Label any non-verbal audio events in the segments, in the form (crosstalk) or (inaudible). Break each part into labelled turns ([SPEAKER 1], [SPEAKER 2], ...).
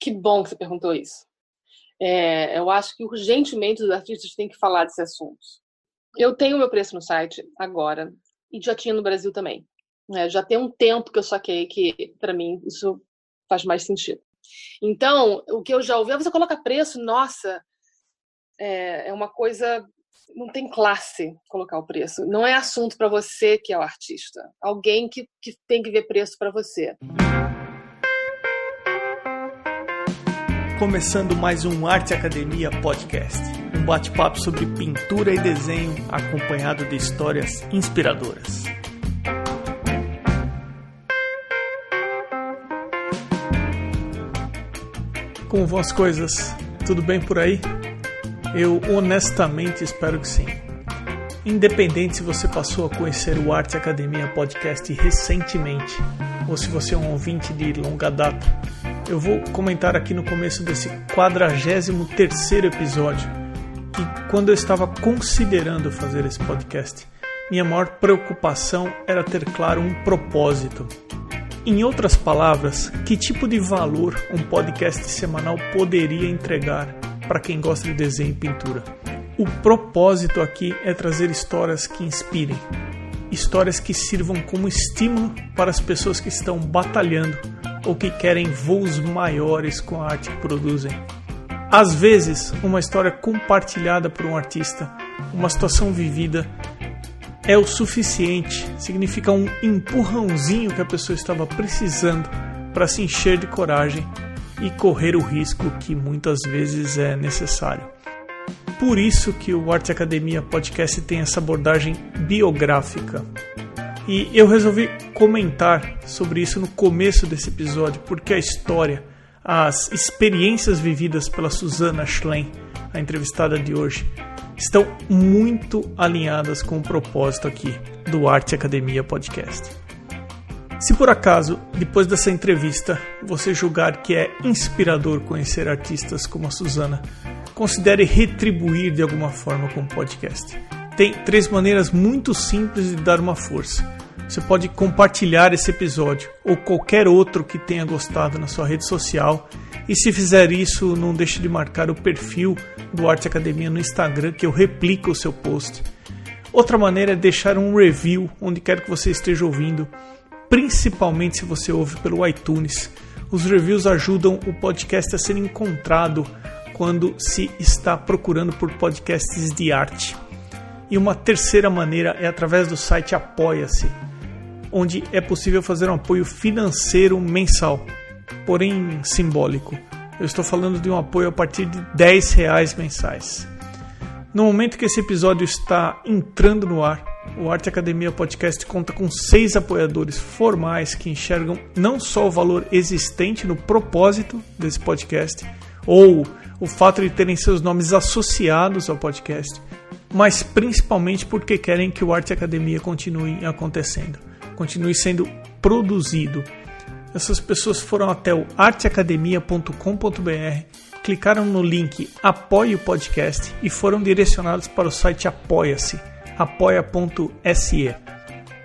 [SPEAKER 1] Que bom que você perguntou isso. É, eu acho que urgentemente os artistas têm que falar desse assunto. Eu tenho meu preço no site agora e já tinha no Brasil também. É, já tem um tempo que eu saquei que, para mim, isso faz mais sentido. Então, o que eu já ouvi, ah, você coloca preço, nossa, é, é uma coisa. Não tem classe colocar o preço. Não é assunto para você que é o artista. Alguém que, que tem que ver preço para você.
[SPEAKER 2] Começando mais um Arte Academia Podcast. Um bate-papo sobre pintura e desenho acompanhado de histórias inspiradoras. Como vão as coisas? Tudo bem por aí? Eu honestamente espero que sim. Independente se você passou a conhecer o Arte Academia Podcast recentemente ou se você é um ouvinte de longa data, eu vou comentar aqui no começo desse 43 episódio que quando eu estava considerando fazer esse podcast, minha maior preocupação era ter claro um propósito em outras palavras, que tipo de valor um podcast semanal poderia entregar para quem gosta de desenho e pintura? O propósito aqui é trazer histórias que inspirem, histórias que sirvam como estímulo para as pessoas que estão batalhando ou que querem voos maiores com a arte que produzem. Às vezes, uma história compartilhada por um artista, uma situação vivida, é o suficiente, significa um empurrãozinho que a pessoa estava precisando para se encher de coragem e correr o risco que muitas vezes é necessário. Por isso que o Arte Academia Podcast tem essa abordagem biográfica. E eu resolvi comentar sobre isso no começo desse episódio, porque a história, as experiências vividas pela Susana Schlein, a entrevistada de hoje, estão muito alinhadas com o propósito aqui do Arte Academia Podcast. Se por acaso, depois dessa entrevista, você julgar que é inspirador conhecer artistas como a Suzana, considere retribuir de alguma forma com o podcast. Tem três maneiras muito simples de dar uma força. Você pode compartilhar esse episódio ou qualquer outro que tenha gostado na sua rede social. E se fizer isso, não deixe de marcar o perfil do Arte Academia no Instagram, que eu replico o seu post. Outra maneira é deixar um review onde quer que você esteja ouvindo, principalmente se você ouve pelo iTunes. Os reviews ajudam o podcast a ser encontrado quando se está procurando por podcasts de arte. E uma terceira maneira é através do site Apoia-se, onde é possível fazer um apoio financeiro mensal, porém simbólico. Eu estou falando de um apoio a partir de 10 reais mensais. No momento que esse episódio está entrando no ar, o Arte Academia Podcast conta com seis apoiadores formais que enxergam não só o valor existente no propósito desse podcast, ou o fato de terem seus nomes associados ao podcast, mas principalmente porque querem que o Arte Academia continue acontecendo, continue sendo produzido essas pessoas foram até o arteacademia.com.br, clicaram no link Apoie o Podcast e foram direcionados para o site Apoia-se, apoia.se.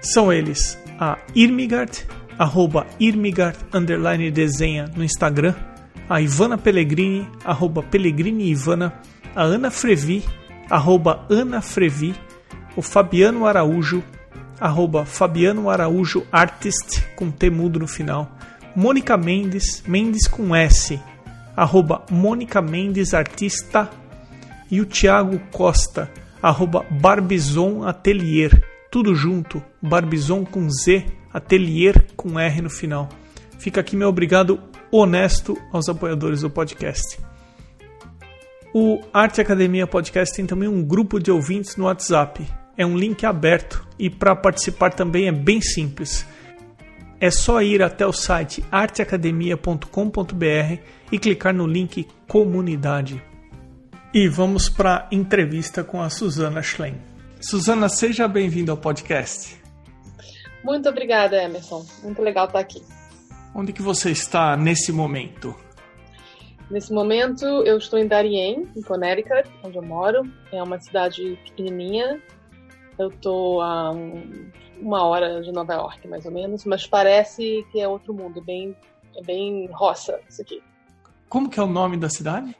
[SPEAKER 2] São eles a Irmigard, arroba Irmigard underline desenha no Instagram, a Ivana Pellegrini, arroba Pellegrini Ivana, a Ana Frevi, arroba Ana Frevi, o Fabiano Araújo, arroba Fabiano Araújo Artist, com T mudo no final, Mônica Mendes, Mendes com S, arroba Mônica Mendes Artista e o Thiago Costa, arroba Barbizon Atelier, tudo junto, Barbizon com Z, Atelier com R no final. Fica aqui meu obrigado honesto aos apoiadores do podcast. O Arte Academia Podcast tem também um grupo de ouvintes no WhatsApp. É um link aberto e para participar também é bem simples é só ir até o site arteacademia.com.br e clicar no link Comunidade. E vamos para a entrevista com a Suzana Schlein. Suzana, seja bem-vinda ao podcast.
[SPEAKER 1] Muito obrigada, Emerson. Muito legal estar aqui.
[SPEAKER 2] Onde que você está nesse momento?
[SPEAKER 1] Nesse momento, eu estou em Darien, em Connecticut, onde eu moro. É uma cidade pequenininha. Eu estou a um uma hora de Nova York, mais ou menos, mas parece que é outro mundo, bem, é bem roça isso aqui.
[SPEAKER 2] Como que é o nome da cidade?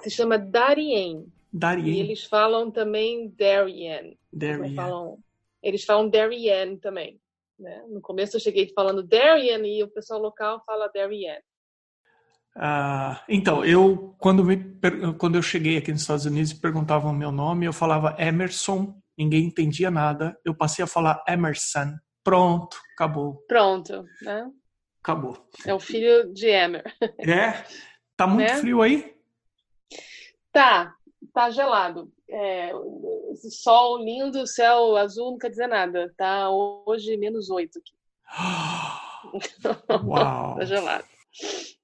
[SPEAKER 1] Se chama Darien.
[SPEAKER 2] Darien.
[SPEAKER 1] E eles falam também Darien.
[SPEAKER 2] Darien.
[SPEAKER 1] Eles falam, eles falam Darien também. Né? No começo eu cheguei falando Darien e o pessoal local fala Darien.
[SPEAKER 2] Ah, então, eu quando, me, quando eu cheguei aqui nos Estados Unidos e perguntavam o meu nome, eu falava Emerson, ninguém entendia nada. Eu passei a falar Emerson. Pronto, acabou.
[SPEAKER 1] Pronto, né?
[SPEAKER 2] Acabou.
[SPEAKER 1] É o filho de Emer.
[SPEAKER 2] É? Tá muito né? frio aí?
[SPEAKER 1] Tá, tá gelado. É, esse sol lindo, céu azul não quer dizer nada. Tá hoje menos oito aqui. (gasps)
[SPEAKER 2] Uau! (laughs)
[SPEAKER 1] tá gelado.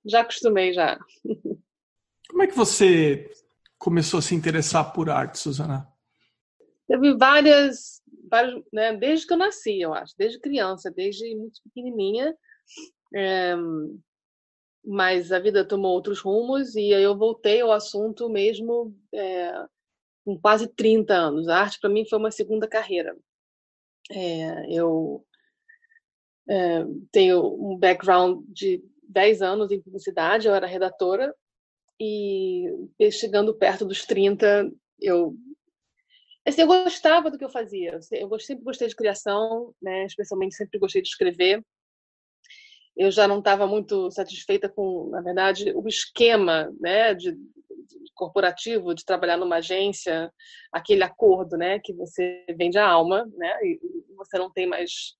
[SPEAKER 1] Já acostumei já.
[SPEAKER 2] Como é que você começou a se interessar por arte, Suzana?
[SPEAKER 1] Teve várias, várias né, desde que eu nasci, eu acho, desde criança, desde muito pequenininha. É, mas a vida tomou outros rumos e aí eu voltei ao assunto mesmo é, com quase 30 anos. A arte para mim foi uma segunda carreira. É, eu é, tenho um background de 10 anos em publicidade, eu era redatora, e chegando perto dos 30, eu. Assim, eu gostava do que eu fazia. Eu sempre gostei de criação, né? especialmente sempre gostei de escrever. Eu já não estava muito satisfeita com, na verdade, o esquema né, de, de, corporativo de trabalhar numa agência, aquele acordo, né, que você vende a alma, né, e você não tem mais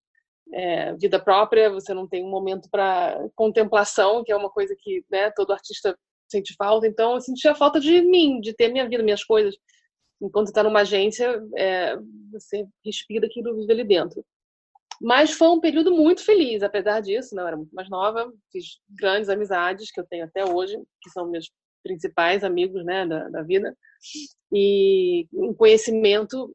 [SPEAKER 1] é, vida própria, você não tem um momento para contemplação, que é uma coisa que né, todo artista sente falta. Então, eu sentia falta de mim, de ter minha vida, minhas coisas. Enquanto está numa agência, é, você respira aquilo vive ali dentro. Mas foi um período muito feliz, apesar disso, não né, era muito mais nova, fiz grandes amizades que eu tenho até hoje, que são meus principais amigos né, da, da vida, e um conhecimento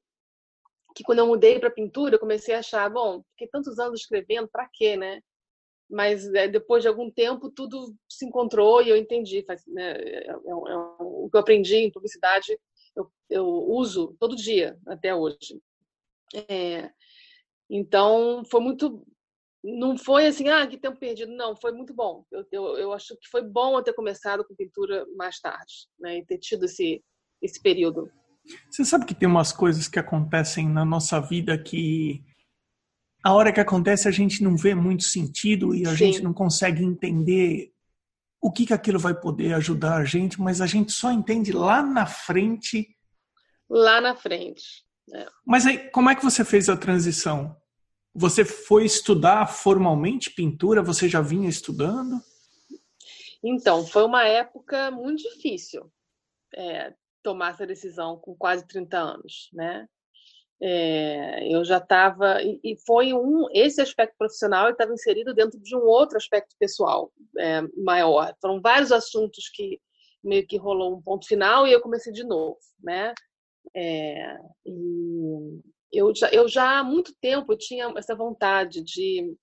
[SPEAKER 1] que quando eu mudei para pintura, eu comecei a achar, bom, fiquei tantos anos escrevendo, para quê, né? Mas é, depois de algum tempo, tudo se encontrou e eu entendi. Faz, né, é, é, é, o que eu aprendi em publicidade, eu, uso todo dia, até hoje. É, então, foi muito. Não foi assim, ah, que tempo perdido. Não, foi muito bom. Eu, eu, eu acho que foi bom eu ter começado com pintura mais tarde, né? E ter tido esse, esse período.
[SPEAKER 2] Você sabe que tem umas coisas que acontecem na nossa vida que a hora que acontece a gente não vê muito sentido e a Sim. gente não consegue entender o que, que aquilo vai poder ajudar a gente, mas a gente só entende lá na frente.
[SPEAKER 1] Lá na frente. É.
[SPEAKER 2] Mas aí, como é que você fez a transição? Você foi estudar formalmente pintura? Você já vinha estudando?
[SPEAKER 1] Então, foi uma época muito difícil. É, tomar essa decisão com quase 30 anos, né? É, eu já estava e, foi um esse aspecto profissional estava inserido dentro de um outro aspecto pessoal é, maior. Foram vários assuntos que meio que rolou um ponto final e eu comecei de novo, né? É, e eu já, eu já há muito tempo eu tinha essa vontade de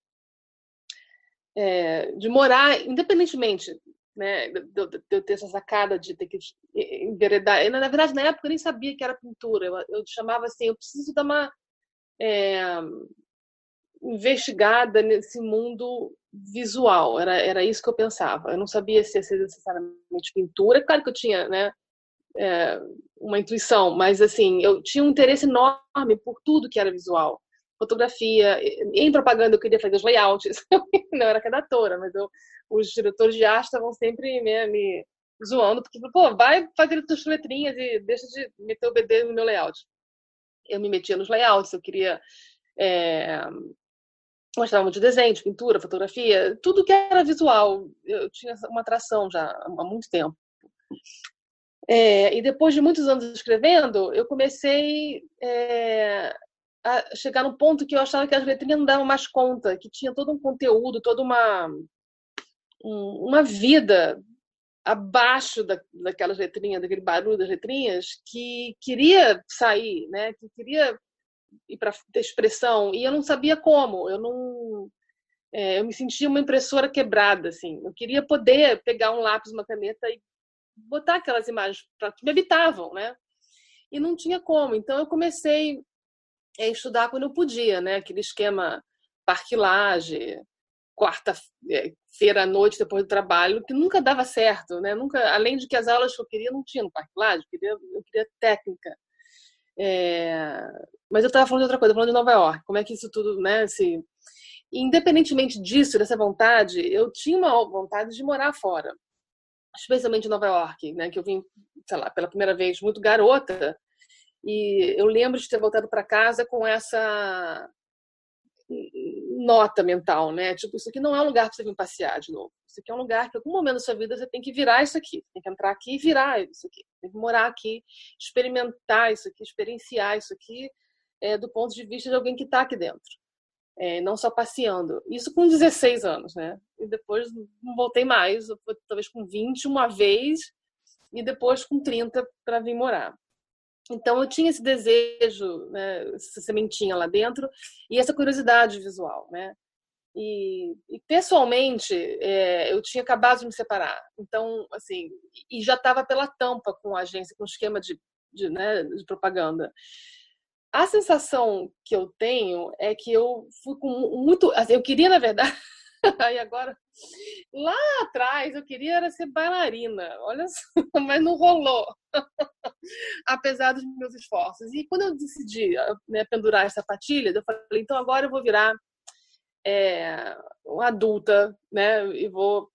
[SPEAKER 1] é, de morar independentemente né, de, de, eu ter essa sacada de ter que enveredar. Eu, na verdade, na época eu nem sabia que era pintura. Eu, eu chamava assim, eu preciso dar uma é, investigada nesse mundo visual. Era, era isso que eu pensava. Eu não sabia se ia ser necessariamente pintura. Claro que eu tinha, né, é, uma intuição, mas assim, eu tinha um interesse enorme por tudo que era visual fotografia. Em propaganda eu queria fazer os layouts. (laughs) Não era redatora, mas eu, os diretores de arte estavam sempre né, me zoando, porque, pô, vai fazer as tuas letrinhas e deixa de meter o BD no meu layout. Eu me metia nos layouts, eu queria. É, gostava de desenho, de pintura, fotografia, tudo que era visual. Eu tinha uma atração já há muito tempo. É, e depois de muitos anos escrevendo, eu comecei é, a chegar num ponto que eu achava que as letrinhas não davam mais conta, que tinha todo um conteúdo, toda uma uma vida abaixo da, daquelas letrinhas, daquele barulho das letrinhas, que queria sair, né? Que queria ir para expressão e eu não sabia como. Eu não, é, eu me sentia uma impressora quebrada, assim. Eu queria poder pegar um lápis, uma caneta e botar aquelas imagens para que me habitavam, né? E não tinha como. Então eu comecei a estudar quando eu podia, né? Aquele esquema parquilagem, quarta-feira à noite depois do trabalho, que nunca dava certo, né? Nunca, além de que as aulas que eu queria não tinha no Parque Lage, eu queria, eu queria técnica. É... Mas eu estava falando de outra coisa, falando de Nova York, como é que isso tudo, né? Se... Independentemente disso, dessa vontade, eu tinha uma vontade de morar fora, especialmente em Nova York, né? Que eu vim, sei lá, pela primeira vez muito garota, e eu lembro de ter voltado para casa com essa nota mental, né? Tipo, isso aqui não é um lugar para você vir passear de novo. Isso aqui é um lugar que, em algum momento da sua vida, você tem que virar isso aqui. Tem que entrar aqui e virar isso aqui. Tem que morar aqui, experimentar isso aqui, experienciar isso aqui é, do ponto de vista de alguém que está aqui dentro. É, não só passeando. Isso com 16 anos, né? E depois não voltei mais, talvez com 20 uma vez, e depois com 30 para vir morar. Então eu tinha esse desejo, né, essa sementinha lá dentro e essa curiosidade visual, né? E, e pessoalmente é, eu tinha acabado de me separar, então assim e já estava pela tampa com a agência, com o esquema de, de, né, de propaganda. A sensação que eu tenho é que eu fui com muito, assim, eu queria na verdade (laughs) Aí agora, lá atrás, eu queria era ser bailarina, olha só, (laughs) mas não rolou, (laughs) apesar dos meus esforços. E quando eu decidi né, pendurar essa patilha, eu falei, então agora eu vou virar é, uma adulta, né, e vou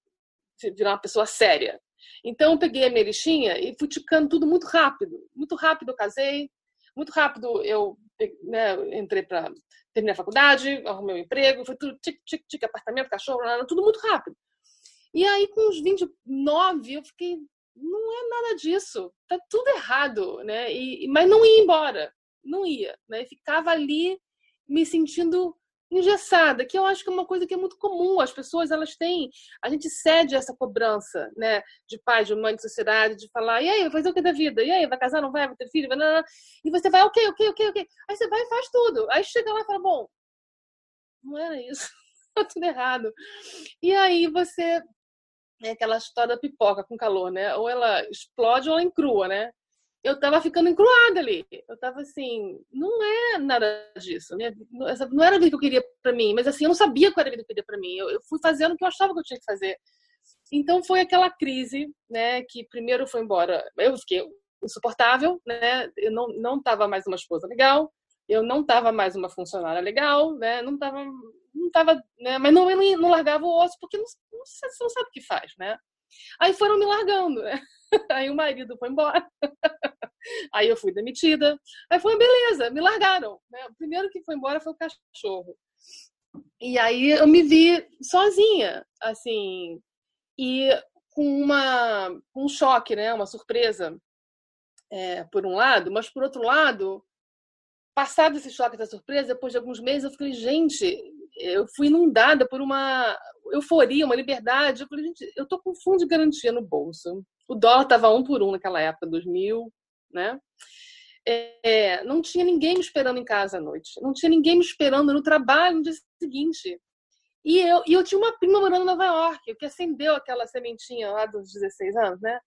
[SPEAKER 1] virar uma pessoa séria. Então eu peguei a minha listinha e fui ticando tudo muito rápido. Muito rápido eu casei, muito rápido eu né, entrei para terminei a faculdade, arrumei um emprego, foi tudo tic, tic, tic, apartamento, cachorro, tudo muito rápido. E aí, com uns 29, eu fiquei, não é nada disso, tá tudo errado, né? E, mas não ia embora, não ia, né? Ficava ali me sentindo engessada, que eu acho que é uma coisa que é muito comum. As pessoas, elas têm, a gente cede essa cobrança, né, de pai, de mãe, de sociedade, de falar, e aí, vai fazer o que da vida? E aí, vai casar, não vai, vai ter filho? Vai, não, não. E você vai, ok, ok, ok, ok. Aí você vai e faz tudo. Aí chega lá e fala, bom, não era isso, (laughs) tá tudo errado. E aí você é aquela história da pipoca com calor, né? Ou ela explode ou ela encrua, né? Eu tava ficando encruada ali. Eu tava assim, não é nada disso. não era a vida que eu queria para mim, mas assim, eu não sabia qual era a vida que eu queria para mim. Eu, eu, fui fazendo o que eu achava que eu tinha que fazer. Então foi aquela crise, né, que primeiro foi embora. Eu fiquei insuportável, né? Eu não não tava mais uma esposa legal, eu não tava mais uma funcionária legal, né? Não tava não tava, né, mas não não largava o osso porque não, não, você não sabe o que faz, né? Aí foram me largando, né? (laughs) Aí o marido foi embora. (laughs) Aí eu fui demitida. Aí foi beleza, me largaram. Né? O primeiro que foi embora foi o cachorro. E aí eu me vi sozinha, assim, e com uma um choque, né? Uma surpresa, é, por um lado, mas por outro lado, passado esse choque da surpresa, depois de alguns meses, eu falei, gente, eu fui inundada por uma euforia, uma liberdade. Eu falei, gente, eu tô com fundo de garantia no bolso. O dólar estava um por um naquela época, 2000, né? É, não tinha ninguém me esperando em casa à noite. Não tinha ninguém me esperando no trabalho no dia seguinte. E eu, e eu tinha uma prima morando em Nova York, que acendeu aquela sementinha lá dos 16 anos, né?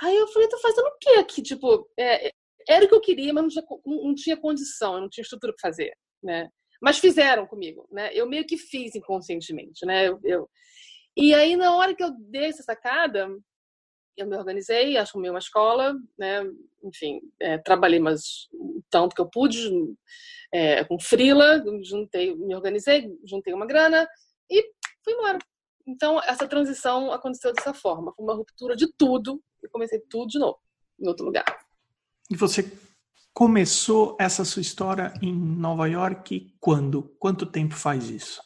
[SPEAKER 1] Aí eu falei, tô fazendo o quê aqui? Tipo, é, era o que eu queria, mas não tinha, não tinha condição, não tinha estrutura para fazer, né? Mas fizeram comigo, né? Eu meio que fiz inconscientemente, né? Eu, eu... E aí, na hora que eu dei essa sacada, eu me organizei, assumi uma escola, né? Enfim, é, trabalhei mais tanto que eu pude, é, com frila, juntei, me organizei, juntei uma grana e fui embora. Então, essa transição aconteceu dessa forma. Foi uma ruptura de tudo e comecei tudo de novo, em outro lugar.
[SPEAKER 2] E você começou essa sua história em Nova York quando? Quanto tempo faz isso?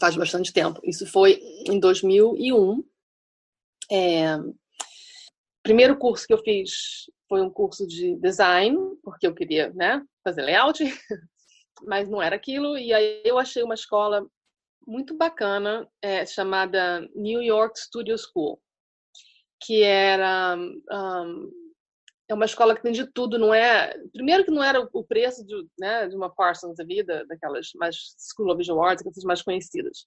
[SPEAKER 1] Faz bastante tempo. Isso foi em 2001. É, primeiro curso que eu fiz foi um curso de design, porque eu queria né, fazer layout, (laughs) mas não era aquilo. E aí eu achei uma escola muito bacana é, chamada New York Studio School, que era um, é uma escola que tem de tudo, não é? Primeiro que não era o preço de, né, de uma Parsons da vida, daquelas mais School of Visual Arts, aquelas mais conhecidas.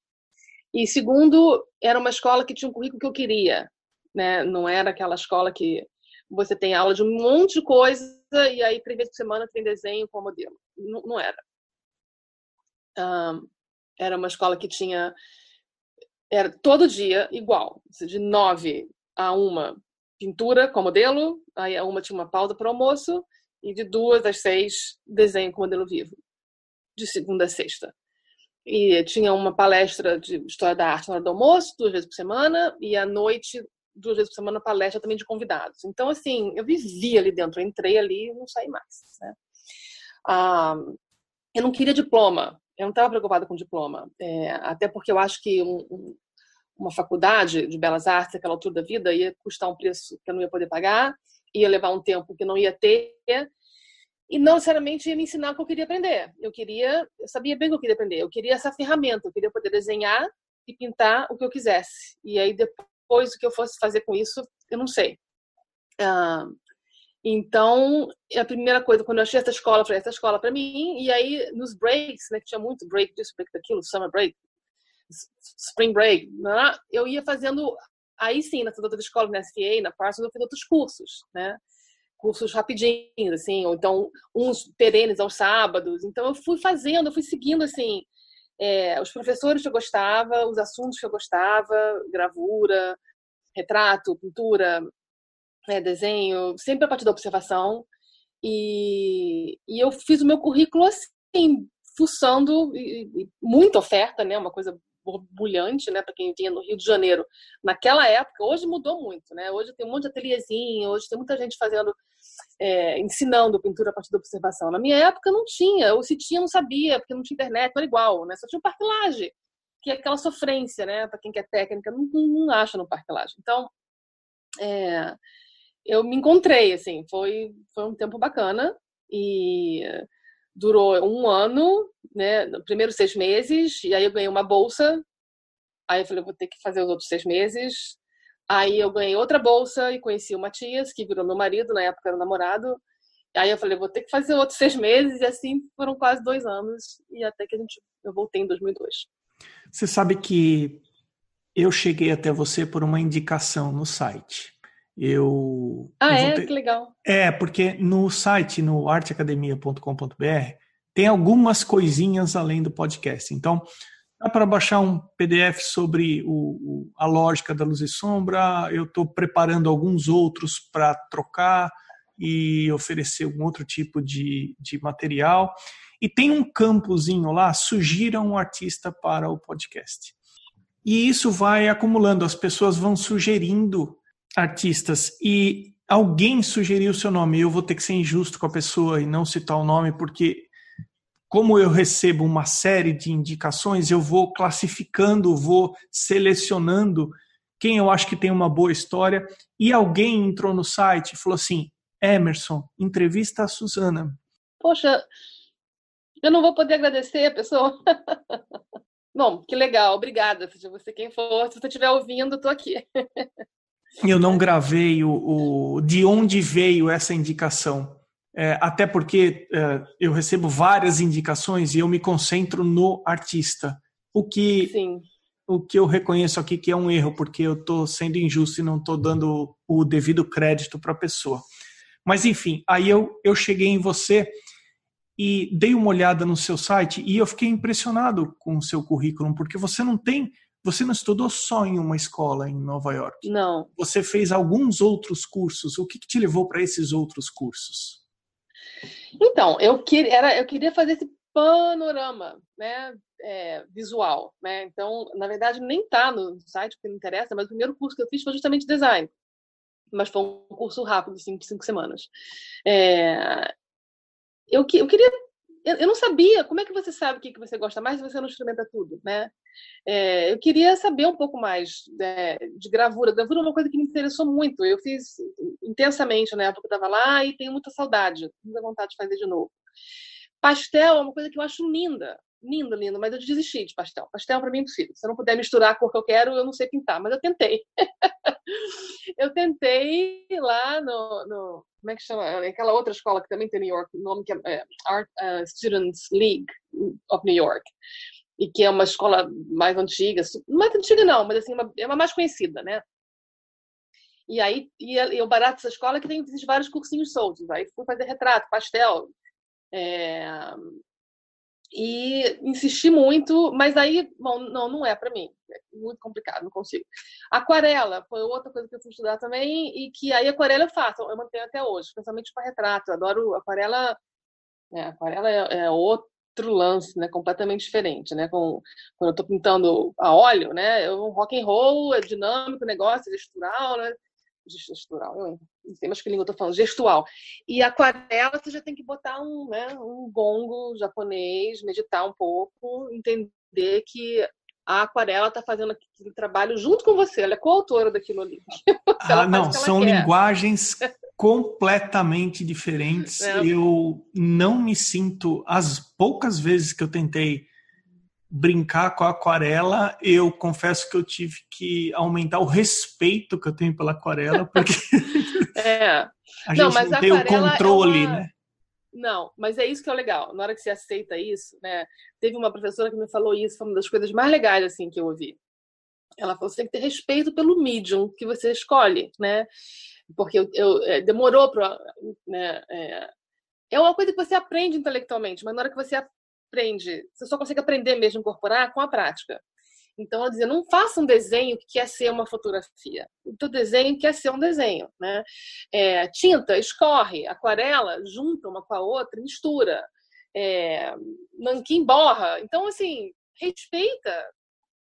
[SPEAKER 1] E segundo, era uma escola que tinha um currículo que eu queria, né? Não era aquela escola que você tem aula de um monte de coisa e aí três vezes por semana tem desenho com modelo. Não, não era. Um, Era uma escola que tinha era todo dia igual, de nove a uma pintura com modelo, aí a uma tinha uma pausa para almoço e de duas às seis desenho com modelo vivo, de segunda a sexta. E tinha uma palestra de história da arte na hora do almoço, duas vezes por semana, e à noite, duas vezes por semana, palestra também de convidados. Então, assim, eu vivia ali dentro, eu entrei ali e não saí mais. Né? Ah, eu não queria diploma, eu não estava preocupada com diploma, é, até porque eu acho que um, uma faculdade de belas artes, aquela altura da vida, ia custar um preço que eu não ia poder pagar, ia levar um tempo que não ia ter, e não necessariamente ia me ensinar o que eu queria aprender. Eu queria, eu sabia bem o que eu queria aprender. Eu queria essa ferramenta, eu queria poder desenhar e pintar o que eu quisesse. E aí depois o que eu fosse fazer com isso, eu não sei. Então, a primeira coisa, quando eu achei essa escola, eu falei, essa escola para mim. E aí, nos breaks, né, que tinha muito break disso, break daquilo, summer break, spring break, né, eu ia fazendo, aí sim, nessa outra escola, na SFA, na Parsons, eu fiz outros cursos, né? cursos rapidinhos, assim, ou então uns perenes aos sábados. Então eu fui fazendo, eu fui seguindo assim é, os professores que eu gostava, os assuntos que eu gostava, gravura, retrato, pintura, é, desenho, sempre a partir da observação. E, e eu fiz o meu currículo assim, fuçando, e, e muita oferta, né? Uma coisa borbulhante, né, para quem vinha no Rio de Janeiro naquela época. Hoje mudou muito, né? Hoje tem um monte de ateliêzinho, hoje tem muita gente fazendo, é, ensinando pintura a partir da observação. Na minha época não tinha, ou se tinha não sabia, porque não tinha internet, era igual, né? Só tinha o que é aquela sofrência, né? Para quem quer técnica, não, não, não acha no parquilagem. Então, é, eu me encontrei, assim, foi, foi um tempo bacana e durou um ano, né? No primeiro seis meses, e aí eu ganhei uma bolsa. Aí eu falei, vou ter que fazer os outros seis meses. Aí eu ganhei outra bolsa e conheci o Matias, que virou meu marido, na época era namorado. Aí eu falei, vou ter que fazer outros seis meses, e assim foram quase dois anos, e até que a gente, eu voltei em 2002.
[SPEAKER 2] Você sabe que eu cheguei até você por uma indicação no site. Eu.
[SPEAKER 1] Ah,
[SPEAKER 2] eu
[SPEAKER 1] é? Ter... Que legal.
[SPEAKER 2] É, porque no site, no arteacademia.com.br, tem algumas coisinhas além do podcast. Então, dá para baixar um PDF sobre o, o, a lógica da luz e sombra. Eu estou preparando alguns outros para trocar e oferecer um outro tipo de, de material. E tem um campozinho lá, sugira um artista para o podcast. E isso vai acumulando, as pessoas vão sugerindo artistas e alguém sugeriu o seu nome. Eu vou ter que ser injusto com a pessoa e não citar o nome, porque como eu recebo uma série de indicações, eu vou classificando, vou selecionando quem eu acho que tem uma boa história. E alguém entrou no site e falou assim: Emerson, entrevista a Suzana.
[SPEAKER 1] Poxa, eu não vou poder agradecer a pessoa. (laughs) Bom, que legal, obrigada. Seja você quem for, se você estiver ouvindo, estou aqui. (laughs)
[SPEAKER 2] eu não gravei o, o, de onde veio essa indicação. É, até porque é, eu recebo várias indicações e eu me concentro no artista. O que,
[SPEAKER 1] Sim.
[SPEAKER 2] o que eu reconheço aqui que é um erro, porque eu estou sendo injusto e não estou dando o devido crédito para a pessoa. Mas enfim, aí eu, eu cheguei em você e dei uma olhada no seu site e eu fiquei impressionado com o seu currículo, porque você não tem você não estudou só em uma escola em Nova York.
[SPEAKER 1] Não.
[SPEAKER 2] Você fez alguns outros cursos. O que, que te levou para esses outros cursos?
[SPEAKER 1] Então, eu, que, era, eu queria fazer esse panorama né, é, visual. Né? Então, na verdade, nem está no site, porque não interessa, mas o primeiro curso que eu fiz foi justamente design. Mas foi um curso rápido, cinco, cinco semanas. É, eu, eu queria eu, eu, não sabia como é que você sabe o que, que você gosta mais se você não experimenta tudo, né? É, eu queria saber um pouco mais né, de gravura. Gravura é uma coisa que me interessou muito. Eu fiz intensamente na época que eu estava lá e tenho muita saudade, muita vontade de fazer de novo. Pastel é uma coisa que eu acho linda, lindo, lindo, mas eu desisti de pastel. Pastel para mim é impossível. Se eu não puder misturar a cor que eu quero, eu não sei pintar, mas eu tentei. (laughs) eu tentei lá no, no, como é que chama? Aquela outra escola que também tem em New York, o nome que é, é Art uh, Students League of New York. E que é uma escola mais antiga, mais antiga não, mas assim, uma, é uma mais conhecida, né? E aí, e, e o barato dessa escola é que tem vários cursinhos soltos. Aí fui fazer retrato, pastel, é, e insisti muito, mas aí, bom, não, não é para mim. É muito complicado, não consigo. Aquarela foi outra coisa que eu fui estudar também e que aí aquarela eu faço, eu mantenho até hoje, especialmente para retrato. Eu adoro aquarela. É, aquarela é, é, outro lance, né, completamente diferente, né? Com, quando eu estou pintando a óleo, né, eu rock and roll, é dinâmico, negócio, é gestural, né? gestural, eu não sei mais que língua eu tô falando, gestual. E aquarela você já tem que botar um, né, um gongo japonês, meditar um pouco, entender que a aquarela está fazendo aquele trabalho junto com você, ela é coautora daquilo ali.
[SPEAKER 2] Ah, (laughs) não, são quer. linguagens (laughs) completamente diferentes. É. Eu não me sinto, as poucas vezes que eu tentei brincar com a aquarela, eu confesso que eu tive que aumentar o respeito que eu tenho pela aquarela, porque (laughs)
[SPEAKER 1] é.
[SPEAKER 2] a gente não, não tem o controle, é uma... né?
[SPEAKER 1] Não, mas é isso que é legal. Na hora que você aceita isso, né? Teve uma professora que me falou isso, foi uma das coisas mais legais assim que eu ouvi. Ela falou: você tem que ter respeito pelo medium que você escolhe, né? Porque eu, eu é, demorou para, né? É, é uma coisa que você aprende intelectualmente, mas na hora que você aprende, você só consegue aprender mesmo incorporar com a prática. Então, ela dizia, não faça um desenho que quer ser uma fotografia. O teu desenho quer ser um desenho, né? É, tinta, escorre, aquarela, junta uma com a outra, mistura. É, nanquim borra. Então, assim, respeita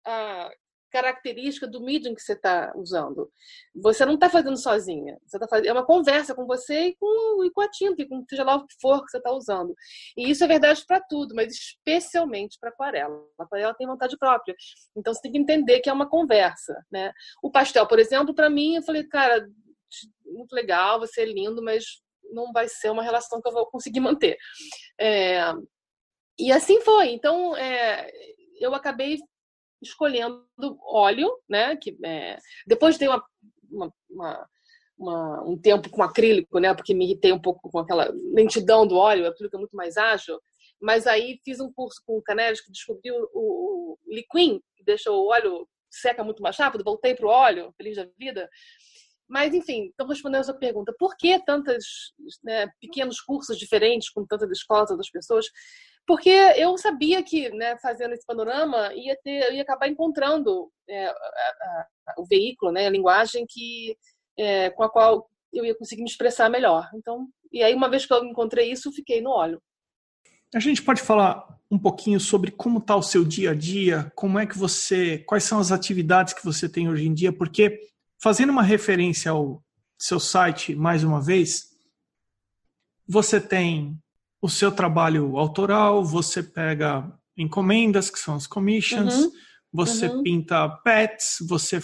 [SPEAKER 1] a, característica do medium que você está usando. Você não está fazendo sozinha. Você tá fazendo, é uma conversa com você e com, e com a tinta, e com seja lá o que for que você está usando. E isso é verdade para tudo, mas especialmente para aquarela. A aquarela tem vontade própria. Então você tem que entender que é uma conversa. Né? O pastel, por exemplo, para mim, eu falei, cara, muito legal, você é lindo, mas não vai ser uma relação que eu vou conseguir manter. É, e assim foi. Então, é, eu acabei escolhendo óleo, né? Que é, depois tem uma, uma, uma, uma, um tempo com acrílico, né? Porque me irritei um pouco com aquela lentidão do óleo, o acrílico é muito mais ágil. Mas aí fiz um curso com o Canelis que descobriu o, o liquim, que deixa o óleo seca muito mais rápido. Voltei para o óleo, feliz da vida. Mas, enfim, então respondendo a sua pergunta, por que tantos né, pequenos cursos diferentes com tantas escolas, tantas pessoas? Porque eu sabia que, né, fazendo esse panorama, ia ter, ia acabar encontrando é, a, a, o veículo, né, a linguagem que é, com a qual eu ia conseguir me expressar melhor. Então, e aí uma vez que eu encontrei isso, fiquei no óleo.
[SPEAKER 2] A gente pode falar um pouquinho sobre como está o seu dia a dia, como é que você, quais são as atividades que você tem hoje em dia, porque fazendo uma referência ao seu site mais uma vez, você tem o seu trabalho autoral, você pega encomendas, que são as commissions, uhum. você uhum. pinta pets, você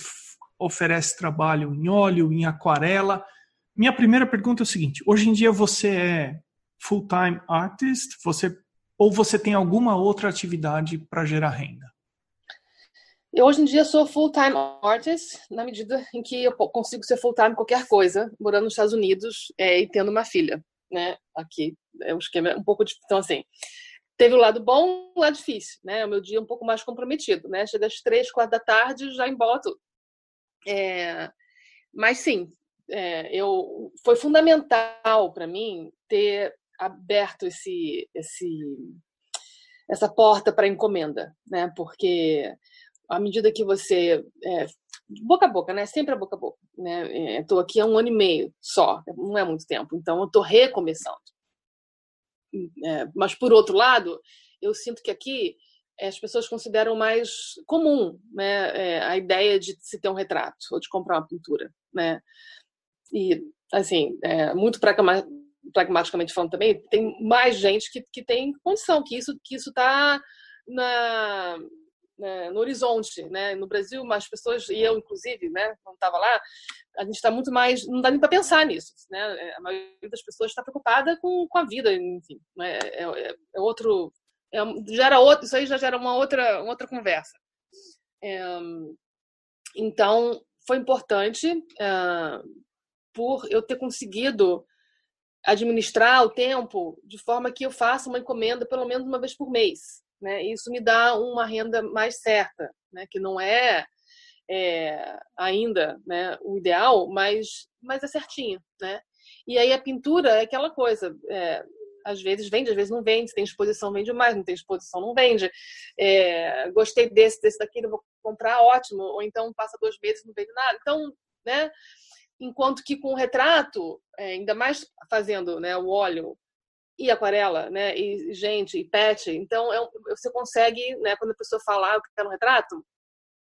[SPEAKER 2] oferece trabalho em óleo, em aquarela. Minha primeira pergunta é o seguinte: hoje em dia você é full-time artist, você ou você tem alguma outra atividade para gerar renda?
[SPEAKER 1] Eu hoje em dia sou full-time artist, na medida em que eu consigo ser full-time qualquer coisa, morando nos Estados Unidos é, e tendo uma filha né? Aqui é um esquema um pouco de, então assim, teve o lado bom, o lado difícil, né? O meu dia é um pouco mais comprometido, né? Chega às três, quatro da tarde, já embola tudo. É, mas sim, é, eu foi fundamental para mim ter aberto esse, esse essa porta para encomenda, né? Porque à medida que você é, boca a boca, né? Sempre a boca a boca, né? Estou é, aqui há um ano e meio só, não é muito tempo, então eu estou recomeçando. É, mas por outro lado, eu sinto que aqui é, as pessoas consideram mais comum, né? É, a ideia de se ter um retrato ou de comprar uma pintura, né? E assim, é, muito pragmaticamente falando também, tem mais gente que, que tem condição, que isso que isso está na né, no horizonte, né? No Brasil, mais pessoas e eu inclusive, né? Quando estava lá, a gente está muito mais, não dá nem para pensar nisso, né? A maioria das pessoas está preocupada com, com a vida, enfim, né? É, é, é outro, é, gera outro, isso aí já gera uma outra, uma outra conversa. É, então, foi importante é, por eu ter conseguido administrar o tempo de forma que eu faça uma encomenda pelo menos uma vez por mês. Né? Isso me dá uma renda mais certa, né? que não é, é ainda né, o ideal, mas, mas é certinho. Né? E aí a pintura é aquela coisa. É, às vezes vende, às vezes não vende. Se tem exposição, vende mais. Não tem exposição, não vende. É, gostei desse, desse daqui, vou comprar, ótimo. Ou então passa dois meses não vende nada. Então, né? Enquanto que com o retrato, é, ainda mais fazendo né, o óleo e aquarela, né, e gente, e pet, então é, você consegue, né, quando a pessoa falar ah, o que está no retrato,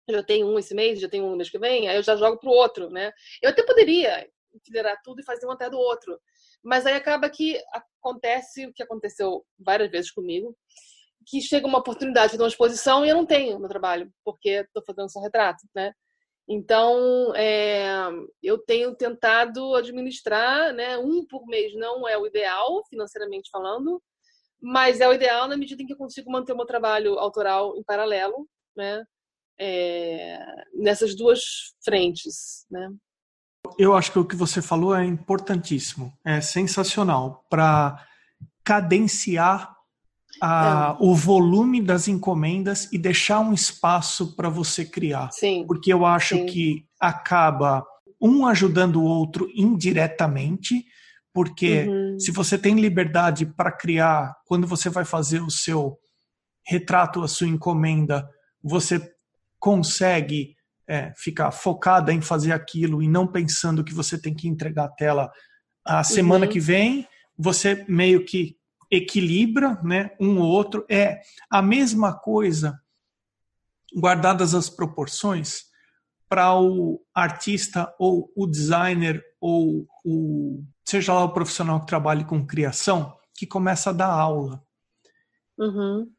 [SPEAKER 1] eu já tenho um esse mês, já tenho um mês que vem, aí eu já jogo para o outro, né? Eu até poderia enfileirar tudo e fazer um até do outro, mas aí acaba que acontece o que aconteceu várias vezes comigo, que chega uma oportunidade de uma exposição e eu não tenho no trabalho, porque estou fazendo só retrato, né? Então, é, eu tenho tentado administrar, né, um por mês não é o ideal, financeiramente falando, mas é o ideal na medida em que eu consigo manter o meu trabalho autoral em paralelo, né, é, nessas duas frentes, né.
[SPEAKER 2] Eu acho que o que você falou é importantíssimo, é sensacional para cadenciar a, é. o volume das encomendas e deixar um espaço para você criar.
[SPEAKER 1] Sim.
[SPEAKER 2] Porque eu acho Sim. que acaba um ajudando o outro indiretamente, porque uhum. se você tem liberdade para criar, quando você vai fazer o seu retrato, a sua encomenda, você consegue é, ficar focada em fazer aquilo e não pensando que você tem que entregar a tela a semana uhum. que vem, você meio que equilibra né, um ou outro, é a mesma coisa, guardadas as proporções, para o artista ou o designer ou o seja lá o profissional que trabalhe com criação que começa a dar aula.
[SPEAKER 1] Uhum.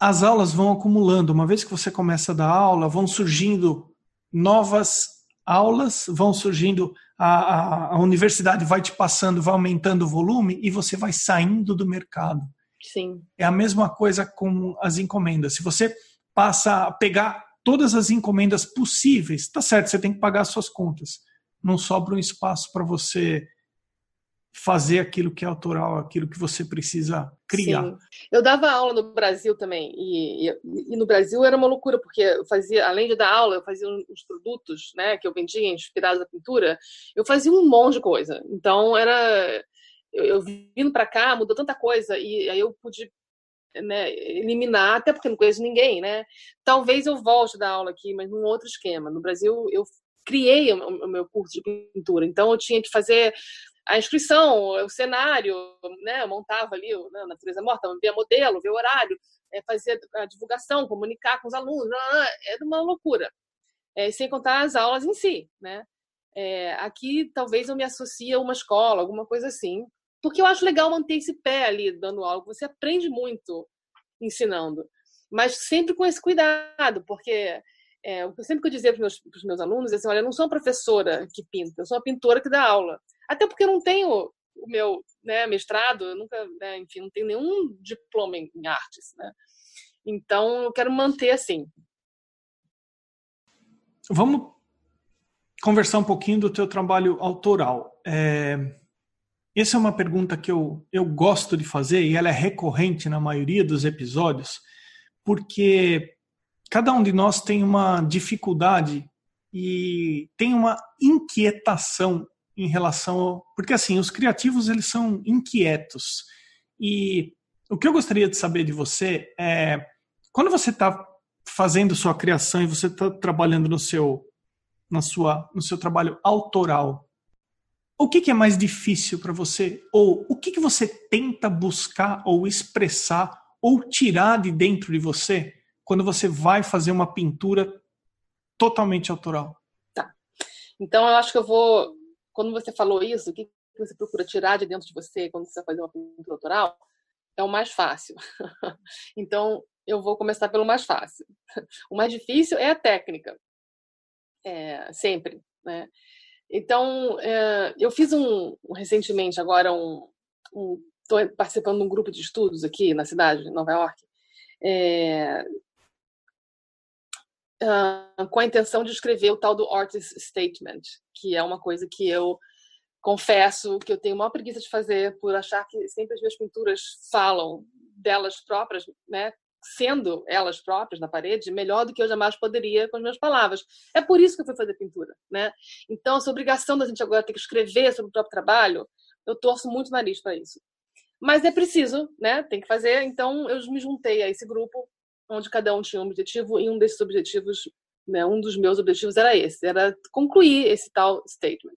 [SPEAKER 2] As aulas vão acumulando. Uma vez que você começa a dar aula, vão surgindo novas aulas, vão surgindo a, a, a, universidade vai te passando, vai aumentando o volume e você vai saindo do mercado.
[SPEAKER 1] Sim.
[SPEAKER 2] É a mesma coisa com as encomendas. Se você passa a pegar todas as encomendas possíveis, tá certo, você tem que pagar as suas contas. Não sobra um espaço para você fazer aquilo que é autoral, aquilo que você precisa criar. Sim.
[SPEAKER 1] Eu dava aula no Brasil também, e, e, e, no Brasil era uma loucura, porque eu fazia, além de dar aula, eu fazia uns produtos né, que eu vendia inspirados na pintura, eu fazia um monte de coisa. Então era. Eu, eu vindo para cá, mudou tanta coisa, e aí eu pude né, eliminar, até porque não conheço ninguém, né? Talvez eu volte a dar aula aqui, mas num outro esquema. No Brasil, eu criei o meu curso de pintura, então eu tinha que fazer a inscrição, o cenário, né? Eu montava ali né, a natureza morta, via modelo, via horário, é, fazia a divulgação, comunicar com os alunos, é uma loucura. É, sem contar as aulas em si, né? É, aqui talvez eu me associe a uma escola, alguma coisa assim, porque eu acho legal manter esse pé ali dando aula, você aprende muito ensinando, mas sempre com esse cuidado, porque é, sempre que eu dizia para os meus, meus, alunos, assim, olha, eu não sou uma professora que pinta, eu sou uma pintora que dá aula. Até porque eu não tenho o meu né, mestrado, eu nunca, né, enfim, não tenho nenhum diploma em, em artes, né? Então, eu quero manter assim.
[SPEAKER 2] Vamos conversar um pouquinho do teu trabalho autoral. É... Essa é uma pergunta que eu, eu gosto de fazer e ela é recorrente na maioria dos episódios, porque cada um de nós tem uma dificuldade e tem uma inquietação em relação ao, porque assim os criativos eles são inquietos. E o que eu gostaria de saber de você é quando você está fazendo sua criação e você está trabalhando no seu na sua no seu trabalho autoral o que, que é mais difícil para você? Ou o que, que você tenta buscar ou expressar ou tirar de dentro de você quando você vai fazer uma pintura totalmente autoral
[SPEAKER 1] tá então eu acho que eu vou quando você falou isso, o que você procura tirar de dentro de você quando você vai fazer uma pintura autoral? É o mais fácil. (laughs) então, eu vou começar pelo mais fácil. O mais difícil é a técnica. É, sempre, né? Então, é, eu fiz um, recentemente agora um, estou um, participando de um grupo de estudos aqui na cidade de Nova York, é, com a intenção de escrever o tal do artist statement, que é uma coisa que eu confesso que eu tenho uma preguiça de fazer por achar que sempre as minhas pinturas falam delas próprias, né? Sendo elas próprias na parede, melhor do que eu jamais poderia com as minhas palavras. É por isso que eu fui fazer pintura, né? Então, essa obrigação da gente agora ter que escrever sobre o próprio trabalho, eu torço muito o nariz para isso. Mas é preciso, né? Tem que fazer. Então eu me juntei a esse grupo, onde cada um tinha um objetivo, e um desses objetivos, né, um dos meus objetivos era esse, era concluir esse tal statement.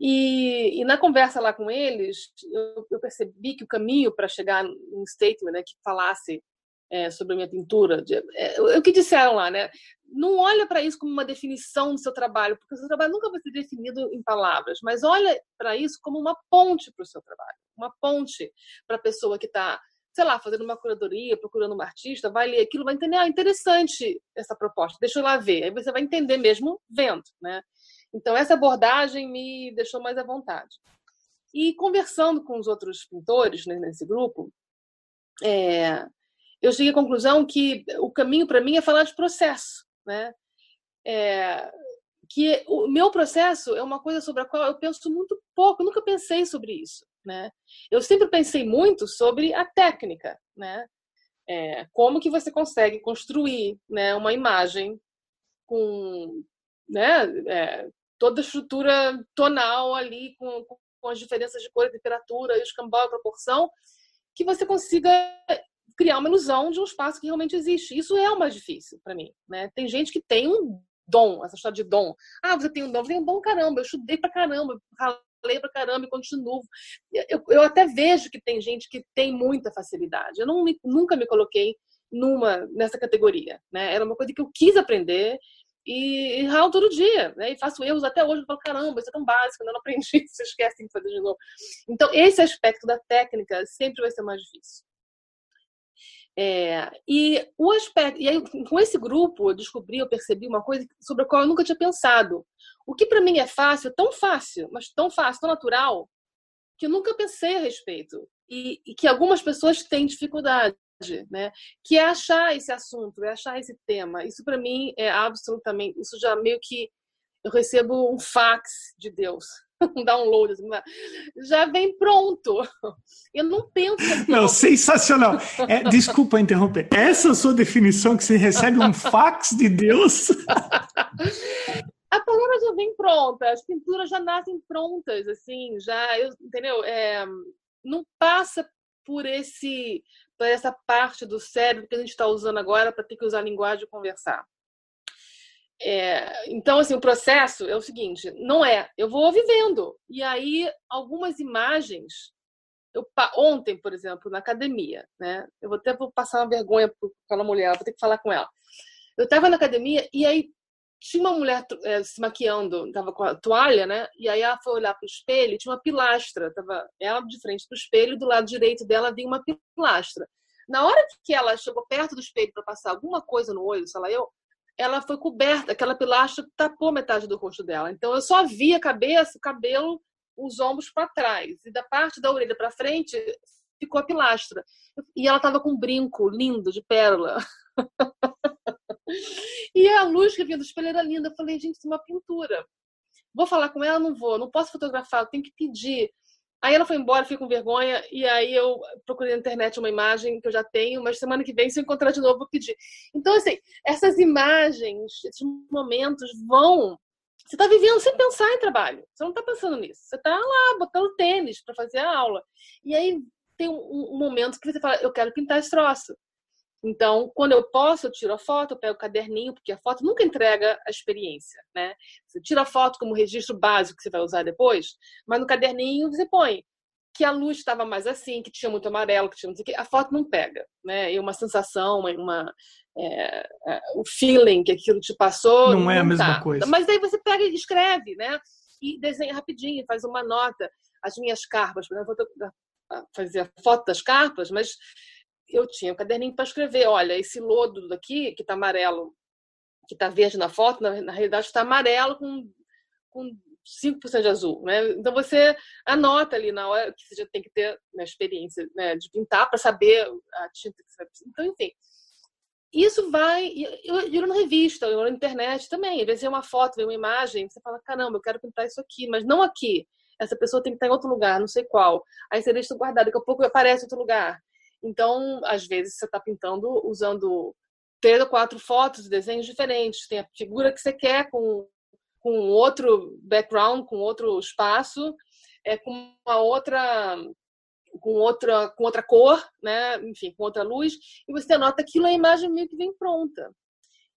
[SPEAKER 1] E, e, na conversa lá com eles, eu, eu percebi que o caminho para chegar num statement né, que falasse é, sobre a minha pintura, de, é, o que disseram lá, né? Não olha para isso como uma definição do seu trabalho, porque o seu trabalho nunca vai ser definido em palavras, mas olha para isso como uma ponte para o seu trabalho, uma ponte para a pessoa que está sei lá, fazendo uma curadoria, procurando um artista, vai ler aquilo, vai entender, ah, interessante essa proposta, deixa eu lá ver. Aí você vai entender mesmo vendo, né? Então, essa abordagem me deixou mais à vontade. E conversando com os outros pintores né, nesse grupo, é, eu cheguei à conclusão que o caminho para mim é falar de processo, né? É, que o meu processo é uma coisa sobre a qual eu penso muito pouco, eu nunca pensei sobre isso, né? Eu sempre pensei muito sobre a técnica, né? É, como que você consegue construir né, uma imagem com né, é, toda a estrutura tonal ali, com, com as diferenças de cor temperatura, e escambau e proporção, que você consiga criar uma ilusão de um espaço que realmente existe. Isso é o mais difícil para mim. Né? Tem gente que tem um dom, essa história de dom. Ah, você tem um dom, você tem um dom caramba, eu estudei pra caramba, ralei pra caramba e continuo. Eu, eu até vejo que tem gente que tem muita facilidade. Eu não, nunca me coloquei numa nessa categoria, né? Era uma coisa que eu quis aprender e, e ralo todo dia, né? E faço erros até hoje, eu falo, caramba, isso é tão básico, eu não aprendi, (laughs) você esquece de fazer de novo. Então, esse aspecto da técnica sempre vai ser mais difícil. É, e o aspecto, e aí com esse grupo eu descobri, eu percebi uma coisa sobre a qual eu nunca tinha pensado. O que para mim é fácil, tão fácil, mas tão fácil, tão natural, que eu nunca pensei a respeito e, e que algumas pessoas têm dificuldade né? Que é achar esse assunto, é achar esse tema. Isso para mim é absolutamente, isso já meio que eu recebo um fax de Deus, (laughs) um download, assim, já vem pronto. Eu não penso.
[SPEAKER 2] Não, sensacional. É, desculpa interromper. Essa é a sua definição que você recebe um fax de Deus? (laughs)
[SPEAKER 1] a palavra já vem pronta, as pinturas já nascem prontas, assim, já, eu, entendeu? É, não passa por esse por essa parte do cérebro que a gente está usando agora para ter que usar a linguagem e conversar. É, então, assim, o processo é o seguinte: não é, eu vou vivendo. E aí, algumas imagens. Eu, ontem, por exemplo, na academia, né? Eu vou até vou passar uma vergonha para aquela mulher, vou ter que falar com ela. Eu estava na academia e aí tinha uma mulher é, se maquiando, estava com a toalha, né? E aí ela foi olhar para o espelho, tinha uma pilastra, tava ela de frente para o espelho, do lado direito dela vinha uma pilastra. Na hora que ela chegou perto do espelho para passar alguma coisa no olho, sei lá eu, ela foi coberta, aquela pilastra tapou metade do rosto dela. Então eu só via a cabeça, o cabelo, os ombros para trás e da parte da orelha para frente ficou a pilastra. E ela estava com um brinco lindo de pérola. (laughs) E a luz que vinha do espelho era linda. Eu falei, gente, isso é uma pintura. Vou falar com ela? Não vou. Não posso fotografar, eu tenho que pedir. Aí ela foi embora, fiquei com vergonha, e aí eu procurei na internet uma imagem que eu já tenho, mas semana que vem, se eu encontrar de novo, vou pedir. Então, assim, essas imagens, esses momentos vão. Você está vivendo sem pensar em trabalho. Você não está pensando nisso. Você está lá botando tênis para fazer a aula. E aí tem um, um momento que você fala: eu quero pintar esse troço. Então, quando eu posso, eu tiro a foto, eu pego o caderninho, porque a foto nunca entrega a experiência, né? Você tira a foto como registro básico que você vai usar depois, mas no caderninho você põe que a luz estava mais assim, que tinha muito amarelo, que tinha não sei o que. A foto não pega, né? E uma sensação, uma, uma é, é, o feeling que aquilo te passou.
[SPEAKER 2] Não, não é a mesma tá. coisa.
[SPEAKER 1] Mas daí você pega e escreve, né? E desenha rapidinho, faz uma nota. As minhas carpas, por exemplo, eu vou fazer a foto das carpas, mas eu tinha um caderninho para escrever. Olha, esse lodo daqui, que está amarelo, que está verde na foto, na, na realidade está amarelo com, com 5% de azul. Né? Então você anota ali na hora que você já tem que ter na experiência né, de pintar para saber a tinta que você vai precisar. Então, enfim. Isso vai. Eu, eu na revista, eu na internet também. Às vezes é uma foto, vem uma imagem, você fala: caramba, eu quero pintar isso aqui, mas não aqui. Essa pessoa tem que estar em outro lugar, não sei qual. Aí você deixa guardado, daqui a pouco aparece outro lugar. Então, às vezes, você está pintando usando três ou quatro fotos, desenhos diferentes. Tem a figura que você quer com, com outro background, com outro espaço, é, com uma outra com outra, com outra cor, né? enfim, com outra luz, e você anota aquilo, a imagem meio que vem pronta.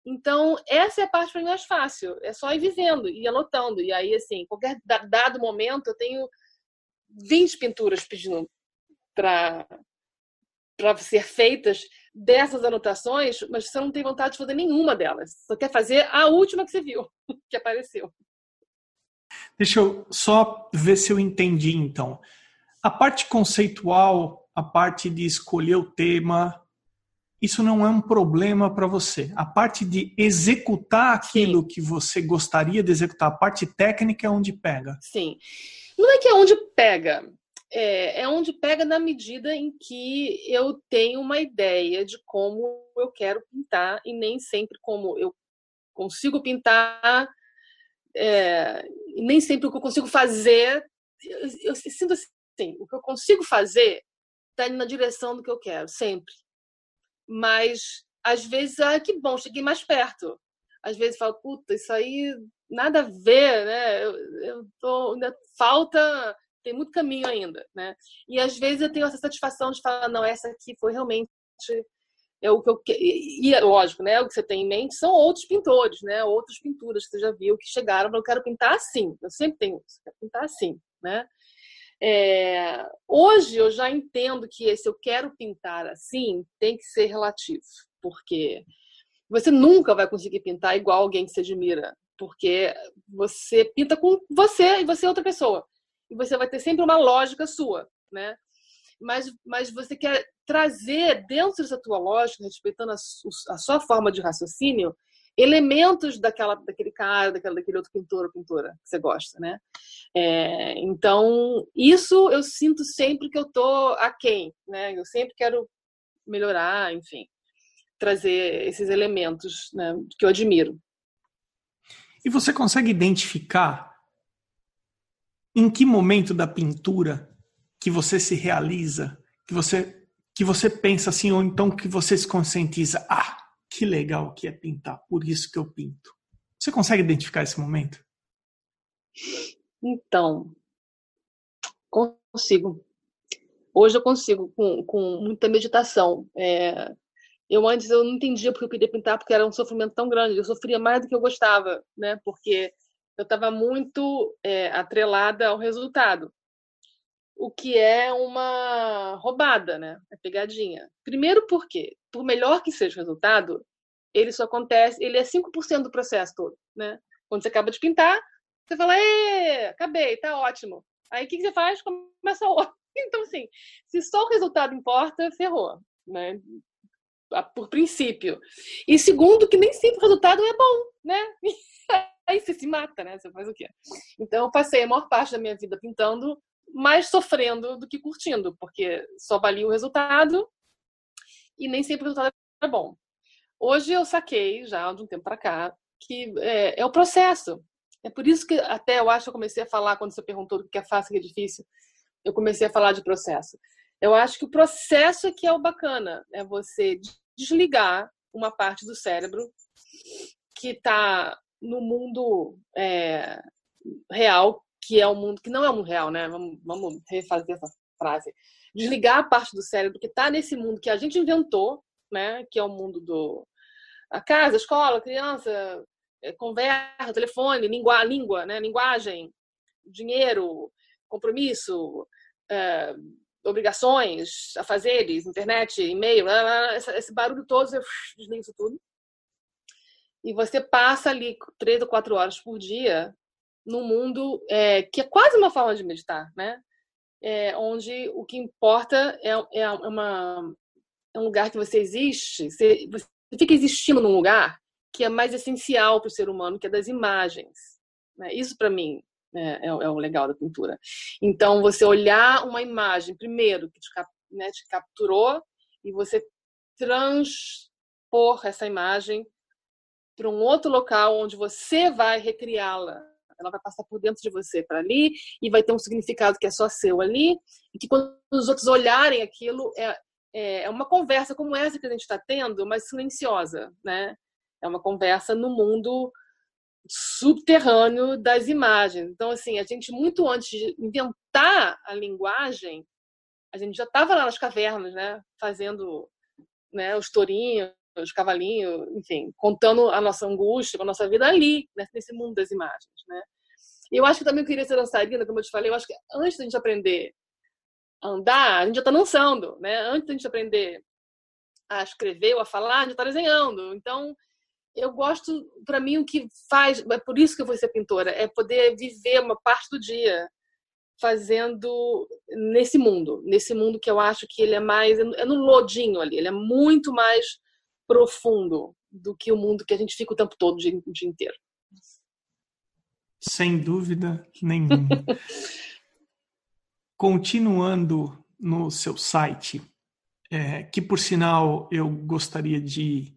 [SPEAKER 1] Então, essa é a parte para mim mais fácil. É só ir vivendo e anotando. E aí, assim, qualquer dado momento, eu tenho 20 pinturas pedindo para ser feitas dessas anotações, mas você não tem vontade de fazer nenhuma delas. Só quer fazer a última que você viu, (laughs) que apareceu.
[SPEAKER 2] Deixa eu só ver se eu entendi, então. A parte conceitual, a parte de escolher o tema, isso não é um problema para você. A parte de executar aquilo Sim. que você gostaria de executar, a parte técnica é onde pega.
[SPEAKER 1] Sim. Não é que é onde pega. É, é onde pega na medida em que eu tenho uma ideia de como eu quero pintar e nem sempre como eu consigo pintar, é, nem sempre o que eu consigo fazer. Eu, eu sinto assim, o que eu consigo fazer está indo na direção do que eu quero, sempre mas às vezes, ah, que bom, cheguei mais perto. Às vezes falo, puta, isso aí nada a ver, né? Eu, eu tô, ainda falta, tem muito caminho ainda, né? E às vezes eu tenho essa satisfação de falar, não, essa aqui foi realmente é o que eu e é lógico, né? O que você tem em mente são outros pintores, né? Outras pinturas que você já viu que chegaram, eu quero pintar assim. Eu sempre tenho isso, quero pintar assim, né? É, hoje eu já entendo que esse eu quero pintar assim tem que ser relativo, porque você nunca vai conseguir pintar igual alguém que se admira, porque você pinta com você e você é outra pessoa. E você vai ter sempre uma lógica sua, né? Mas, mas você quer trazer dentro dessa tua lógica, respeitando a, a sua forma de raciocínio, elementos daquela, daquele cara, daquela, daquele outro pintor ou pintora que você gosta, né? É, então, isso eu sinto sempre que eu tô aquém, né? Eu sempre quero melhorar, enfim, trazer esses elementos né, que eu admiro.
[SPEAKER 2] E você consegue identificar em que momento da pintura que você se realiza, que você que você pensa assim, ou então que você se conscientiza, ah, que legal que é pintar, por isso que eu pinto. Você consegue identificar esse momento?
[SPEAKER 1] Então, consigo. Hoje eu consigo, com, com muita meditação. É, eu antes eu não entendia porque eu queria pintar, porque era um sofrimento tão grande. Eu sofria mais do que eu gostava, né? Porque eu estava muito é, atrelada ao resultado o que é uma roubada, né? É pegadinha. Primeiro porque, por melhor que seja o resultado, ele só acontece, ele é 5% do processo todo, né? Quando você acaba de pintar, você fala, acabei, tá ótimo. Aí o que, você faz? Começa outro. (laughs) Então, assim, se só o resultado importa, ferrou, né? Por princípio. E segundo, que nem sempre o resultado é bom, né? (laughs) Aí você se mata, né? Você faz o quê? Então, eu passei a maior parte da minha vida pintando mais sofrendo do que curtindo, porque só valia o resultado e nem sempre o resultado é bom. Hoje eu saquei, já de um tempo para cá, que é, é, o processo. É por isso que até eu acho que eu comecei a falar, quando você perguntou o que é fácil e o que é difícil, eu comecei a falar de processo. Eu acho que o processo é que é o bacana, é você desligar uma parte do cérebro que está no mundo é, real, que é o mundo que não é o mundo real, né? Vamos, vamos refazer essa frase. Desligar a parte do cérebro que está nesse mundo que a gente inventou, né? Que é o mundo do a casa, a escola, a criança, é, conversa, telefone, língua, língua, né? Linguagem, dinheiro, compromisso, é, obrigações, afazeres, internet, e-mail, esse barulho todo, você (laughs) desliga isso tudo. E você passa ali três ou quatro horas por dia no mundo é, que é quase uma forma de meditar, né? É, onde o que importa é, é, uma, é um lugar que você existe, você, você fica existindo num lugar que é mais essencial para o ser humano, que é das imagens. Né? Isso, para mim, é, é, é, o legal da pintura. Então, você olhar uma imagem, primeiro, que te, né, te capturou, e você transpor essa imagem para um outro local onde você vai recriá-la ela vai passar por dentro de você para ali e vai ter um significado que é só seu ali e que quando os outros olharem aquilo é, é, é uma conversa como essa que a gente está tendo, mas silenciosa, né? É uma conversa no mundo subterrâneo das imagens. Então, assim, a gente muito antes de inventar a linguagem, A gente já estava lá nas cavernas, né? Fazendo né, os tourinhos, os cavalinhos, enfim, contando a nossa angústia, a nossa vida ali, né, nesse mundo das imagens, né? E eu acho que também eu queria ser dançarina, como eu te falei, eu acho que antes da gente aprender a andar, a gente já está dançando, né? Antes da gente aprender a escrever ou a falar, a gente está desenhando. Então, eu gosto, para mim, o que faz, é por isso que eu vou ser pintora, é poder viver uma parte do dia fazendo nesse mundo, nesse mundo que eu acho que ele é mais, é no lodinho ali, ele é muito mais profundo do que o mundo que a gente fica o tempo todo, o dia, o dia inteiro.
[SPEAKER 2] Sem dúvida nenhuma. (laughs) Continuando no seu site, é, que por sinal eu gostaria de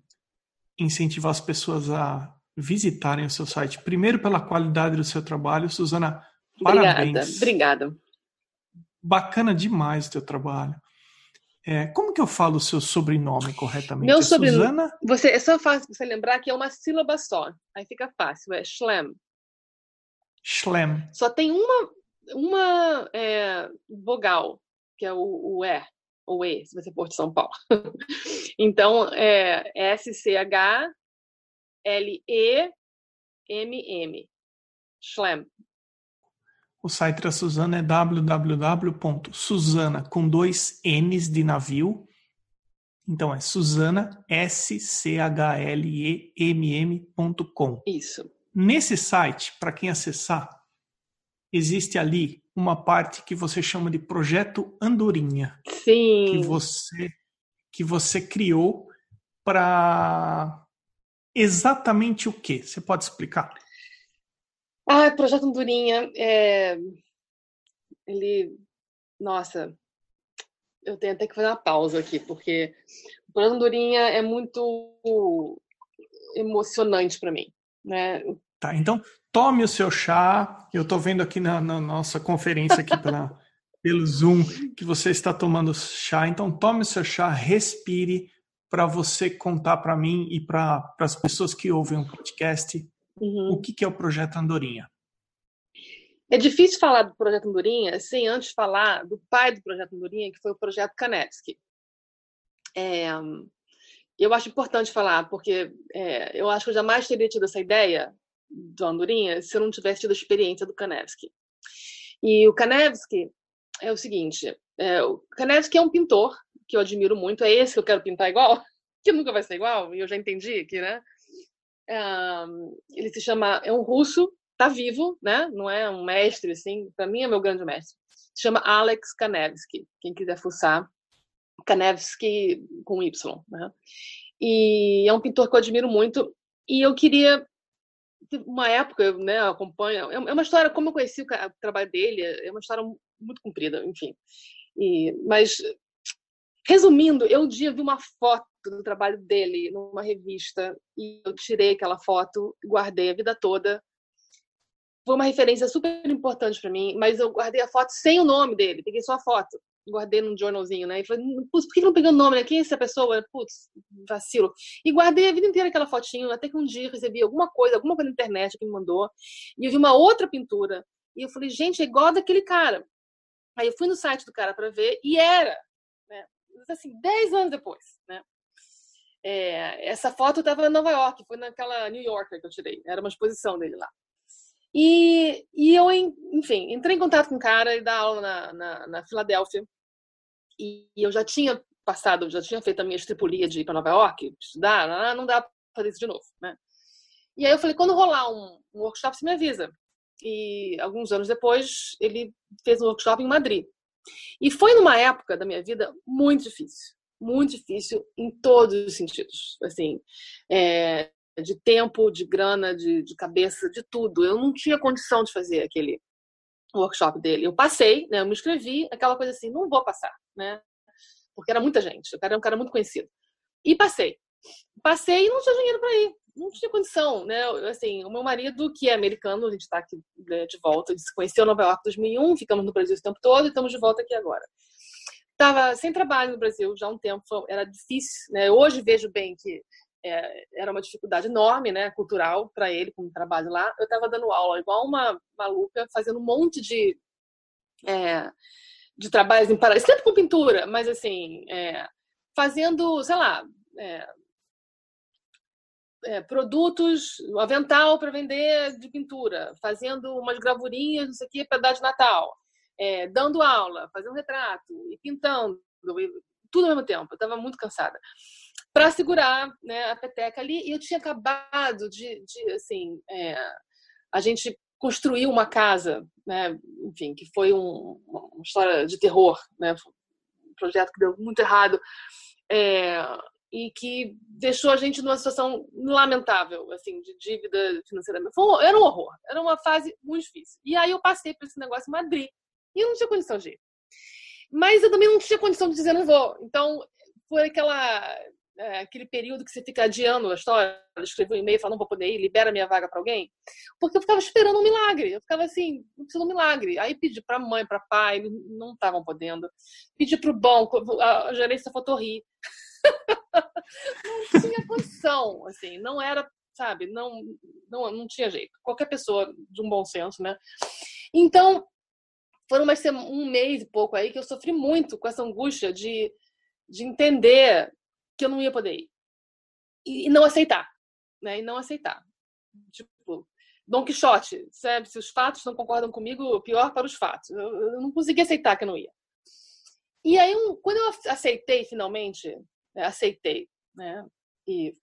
[SPEAKER 2] incentivar as pessoas a visitarem o seu site. Primeiro pela qualidade do seu trabalho, Suzana.
[SPEAKER 1] Obrigada,
[SPEAKER 2] parabéns.
[SPEAKER 1] obrigada.
[SPEAKER 2] Bacana demais o teu trabalho. É, como que eu falo o seu sobrenome corretamente?
[SPEAKER 1] Meu
[SPEAKER 2] é
[SPEAKER 1] sobrenome.
[SPEAKER 2] Suzana?
[SPEAKER 1] Você, é só fácil você lembrar que é uma sílaba só. Aí fica fácil. É Schlem.
[SPEAKER 2] Schlem.
[SPEAKER 1] Só tem uma, uma é, vogal, que é o, o E, ou E, se você for de São Paulo. (laughs) então, é S-C-H-L-E-M-M. Schlem.
[SPEAKER 2] O site da Suzana é www.suzana com dois N's de navio. Então é Suzana, S-C-H-L-E-M-M.com.
[SPEAKER 1] Isso.
[SPEAKER 2] Nesse site, para quem acessar, existe ali uma parte que você chama de projeto Andorinha.
[SPEAKER 1] Sim.
[SPEAKER 2] Que você, que você criou para exatamente o que? Você pode explicar?
[SPEAKER 1] Ah, Projeto Andorinha, é... ele, nossa, eu tenho até que fazer uma pausa aqui, porque o Projeto Andorinha é muito emocionante para mim, né?
[SPEAKER 2] Tá, então tome o seu chá. Eu estou vendo aqui na, na, nossa conferência aqui pela, (laughs) pelo Zoom que você está tomando chá. Então tome o seu chá, respire para você contar para mim e para as pessoas que ouvem o podcast uhum. o que, que é o Projeto Andorinha.
[SPEAKER 1] É difícil falar do Projeto Andorinha sem antes falar do pai do Projeto Andorinha, que foi o Projeto Kanevsky. É, eu acho importante falar, porque é, eu acho que eu jamais teria tido essa ideia do Andorinha se eu não tivesse tido a experiência do Kanevsky. E o Kanevsky é o seguinte: é, o Kanevsky é um pintor que eu admiro muito, é esse que eu quero pintar igual, (laughs) que nunca vai ser igual, e eu já entendi aqui, né? Ele se chama, é um russo, tá vivo, né? Não é um mestre, assim, para mim é meu grande mestre. Se chama Alex Kanevsky, quem quiser fuçar. Kanevsky com Y, né? E é um pintor que eu admiro muito. E eu queria uma época, eu né, acompanho. É, é uma história, como eu conheci o, trabalho dele, é uma história muito comprida, enfim. E, mas, resumindo, eu um dia vi uma foto do trabalho dele numa revista e eu tirei aquela foto, guardei a vida toda. Foi uma referência super importante para mim, mas eu guardei a foto sem o nome dele, peguei só a foto guardei num jornalzinho, né? E falei, putz, por que não peguei o nome, né? Quem é essa pessoa? Putz, vacilo. E guardei a vida inteira aquela fotinho, até que um dia recebi alguma coisa, alguma coisa na internet que me mandou, e eu vi uma outra pintura. E eu falei, gente, é igual daquele cara. Aí eu fui no site do cara para ver, e era, né? Assim, 10 anos depois, né? É, essa foto estava em Nova York, foi naquela New Yorker que eu tirei, era uma exposição dele lá. E, e eu, enfim, entrei em contato com o cara e dar aula na, na, na Filadélfia. E eu já tinha passado, já tinha feito a minha estripulia de ir para Nova York, estudar, não dá para fazer isso de novo, né? E aí eu falei, quando rolar um, um workshop, você me avisa. E alguns anos depois, ele fez um workshop em Madrid. E foi numa época da minha vida muito difícil, muito difícil em todos os sentidos, assim, é, de tempo, de grana, de, de cabeça, de tudo. Eu não tinha condição de fazer aquele workshop dele. Eu passei, né? Eu me inscrevi, aquela coisa assim, não vou passar, né? Porque era muita gente, o cara era um cara muito conhecido. E passei. Passei e não tinha dinheiro para ir. Não tinha condição, né? Assim, o meu marido, que é americano, a gente está aqui né, de volta, se conheceu em Nova York em 2001, ficamos no Brasil o tempo todo e estamos de volta aqui agora. Estava sem trabalho no Brasil já há um tempo, era difícil, né? Hoje vejo bem que é, era uma dificuldade enorme, né, cultural para ele com o trabalho lá. Eu estava dando aula igual uma maluca, fazendo um monte de é, de trabalhos em paralelo, sempre com pintura, mas assim, é, fazendo, sei lá, é, é, produtos, avental para vender de pintura, fazendo umas gravurinhas, não sei o que, para dar de Natal, é, dando aula, fazendo retrato e pintando, tudo ao mesmo tempo. Eu estava muito cansada. Para segurar né, a peteca ali, e eu tinha acabado de, de assim, é, a gente construiu uma casa, né, enfim, que foi um, uma história de terror, né, um projeto que deu muito errado. É, e que deixou a gente numa situação lamentável, assim, de dívida financeira. Foi, era um horror, era uma fase muito difícil. E aí eu passei por esse negócio em Madrid e eu não tinha condição de ir. Mas eu também não tinha condição de dizer não vou. Então foi aquela é, aquele período que você fica adiando a história, escrever um e-mail falando não vou poder ir, libera minha vaga para alguém, porque eu ficava esperando um milagre. Eu ficava assim, não precisa de um milagre. Aí pedi para mãe, para pai, não estavam podendo. Pedi para o banco, a gerência faltou rir (laughs) não tinha condição, assim, não era, sabe, não, não, não tinha jeito. Qualquer pessoa de um bom senso, né? Então, foram mais um mês e pouco aí que eu sofri muito com essa angústia de, de entender que eu não ia poder ir. E, e não aceitar, né? E não aceitar. Tipo, Dom Quixote, sabe? Se os fatos não concordam comigo, pior para os fatos. Eu, eu não conseguia aceitar que eu não ia. E aí, um, quando eu aceitei finalmente né, aceitei, né? E,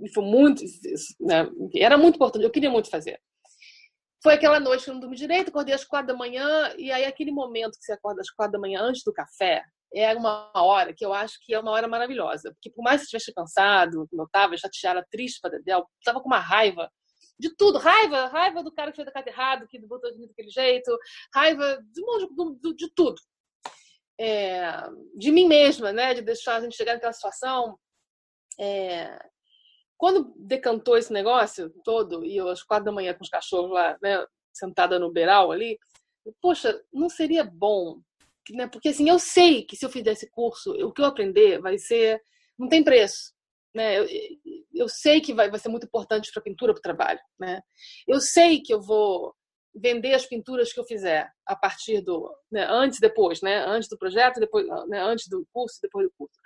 [SPEAKER 1] e foi muito, né, era muito importante, eu queria muito fazer. Foi aquela noite que eu não dormi direito, acordei às quatro da manhã, e aí aquele momento que você acorda às quatro da manhã antes do café, é uma hora que eu acho que é uma hora maravilhosa. Porque por mais que você estivesse cansado, como estava, chateada, triste para Dedel, estava com uma raiva de tudo. Raiva, raiva do cara que fez a casa errado, que botou de mim daquele jeito, raiva de, de, de, de tudo é, de mim mesma, né? De deixar a gente chegar naquela situação. É, quando decantou esse negócio todo, e eu às quatro da manhã com os cachorros lá, né, sentada no beiral ali, poxa, não seria bom, né? Porque assim, eu sei que se eu fizer esse curso, o que eu aprender vai ser, não tem preço, né? Eu, eu sei que vai, vai ser muito importante para a pintura, para o trabalho, né? Eu sei que eu vou vender as pinturas que eu fizer a partir do né, antes depois né antes do projeto depois né, antes do curso depois do curso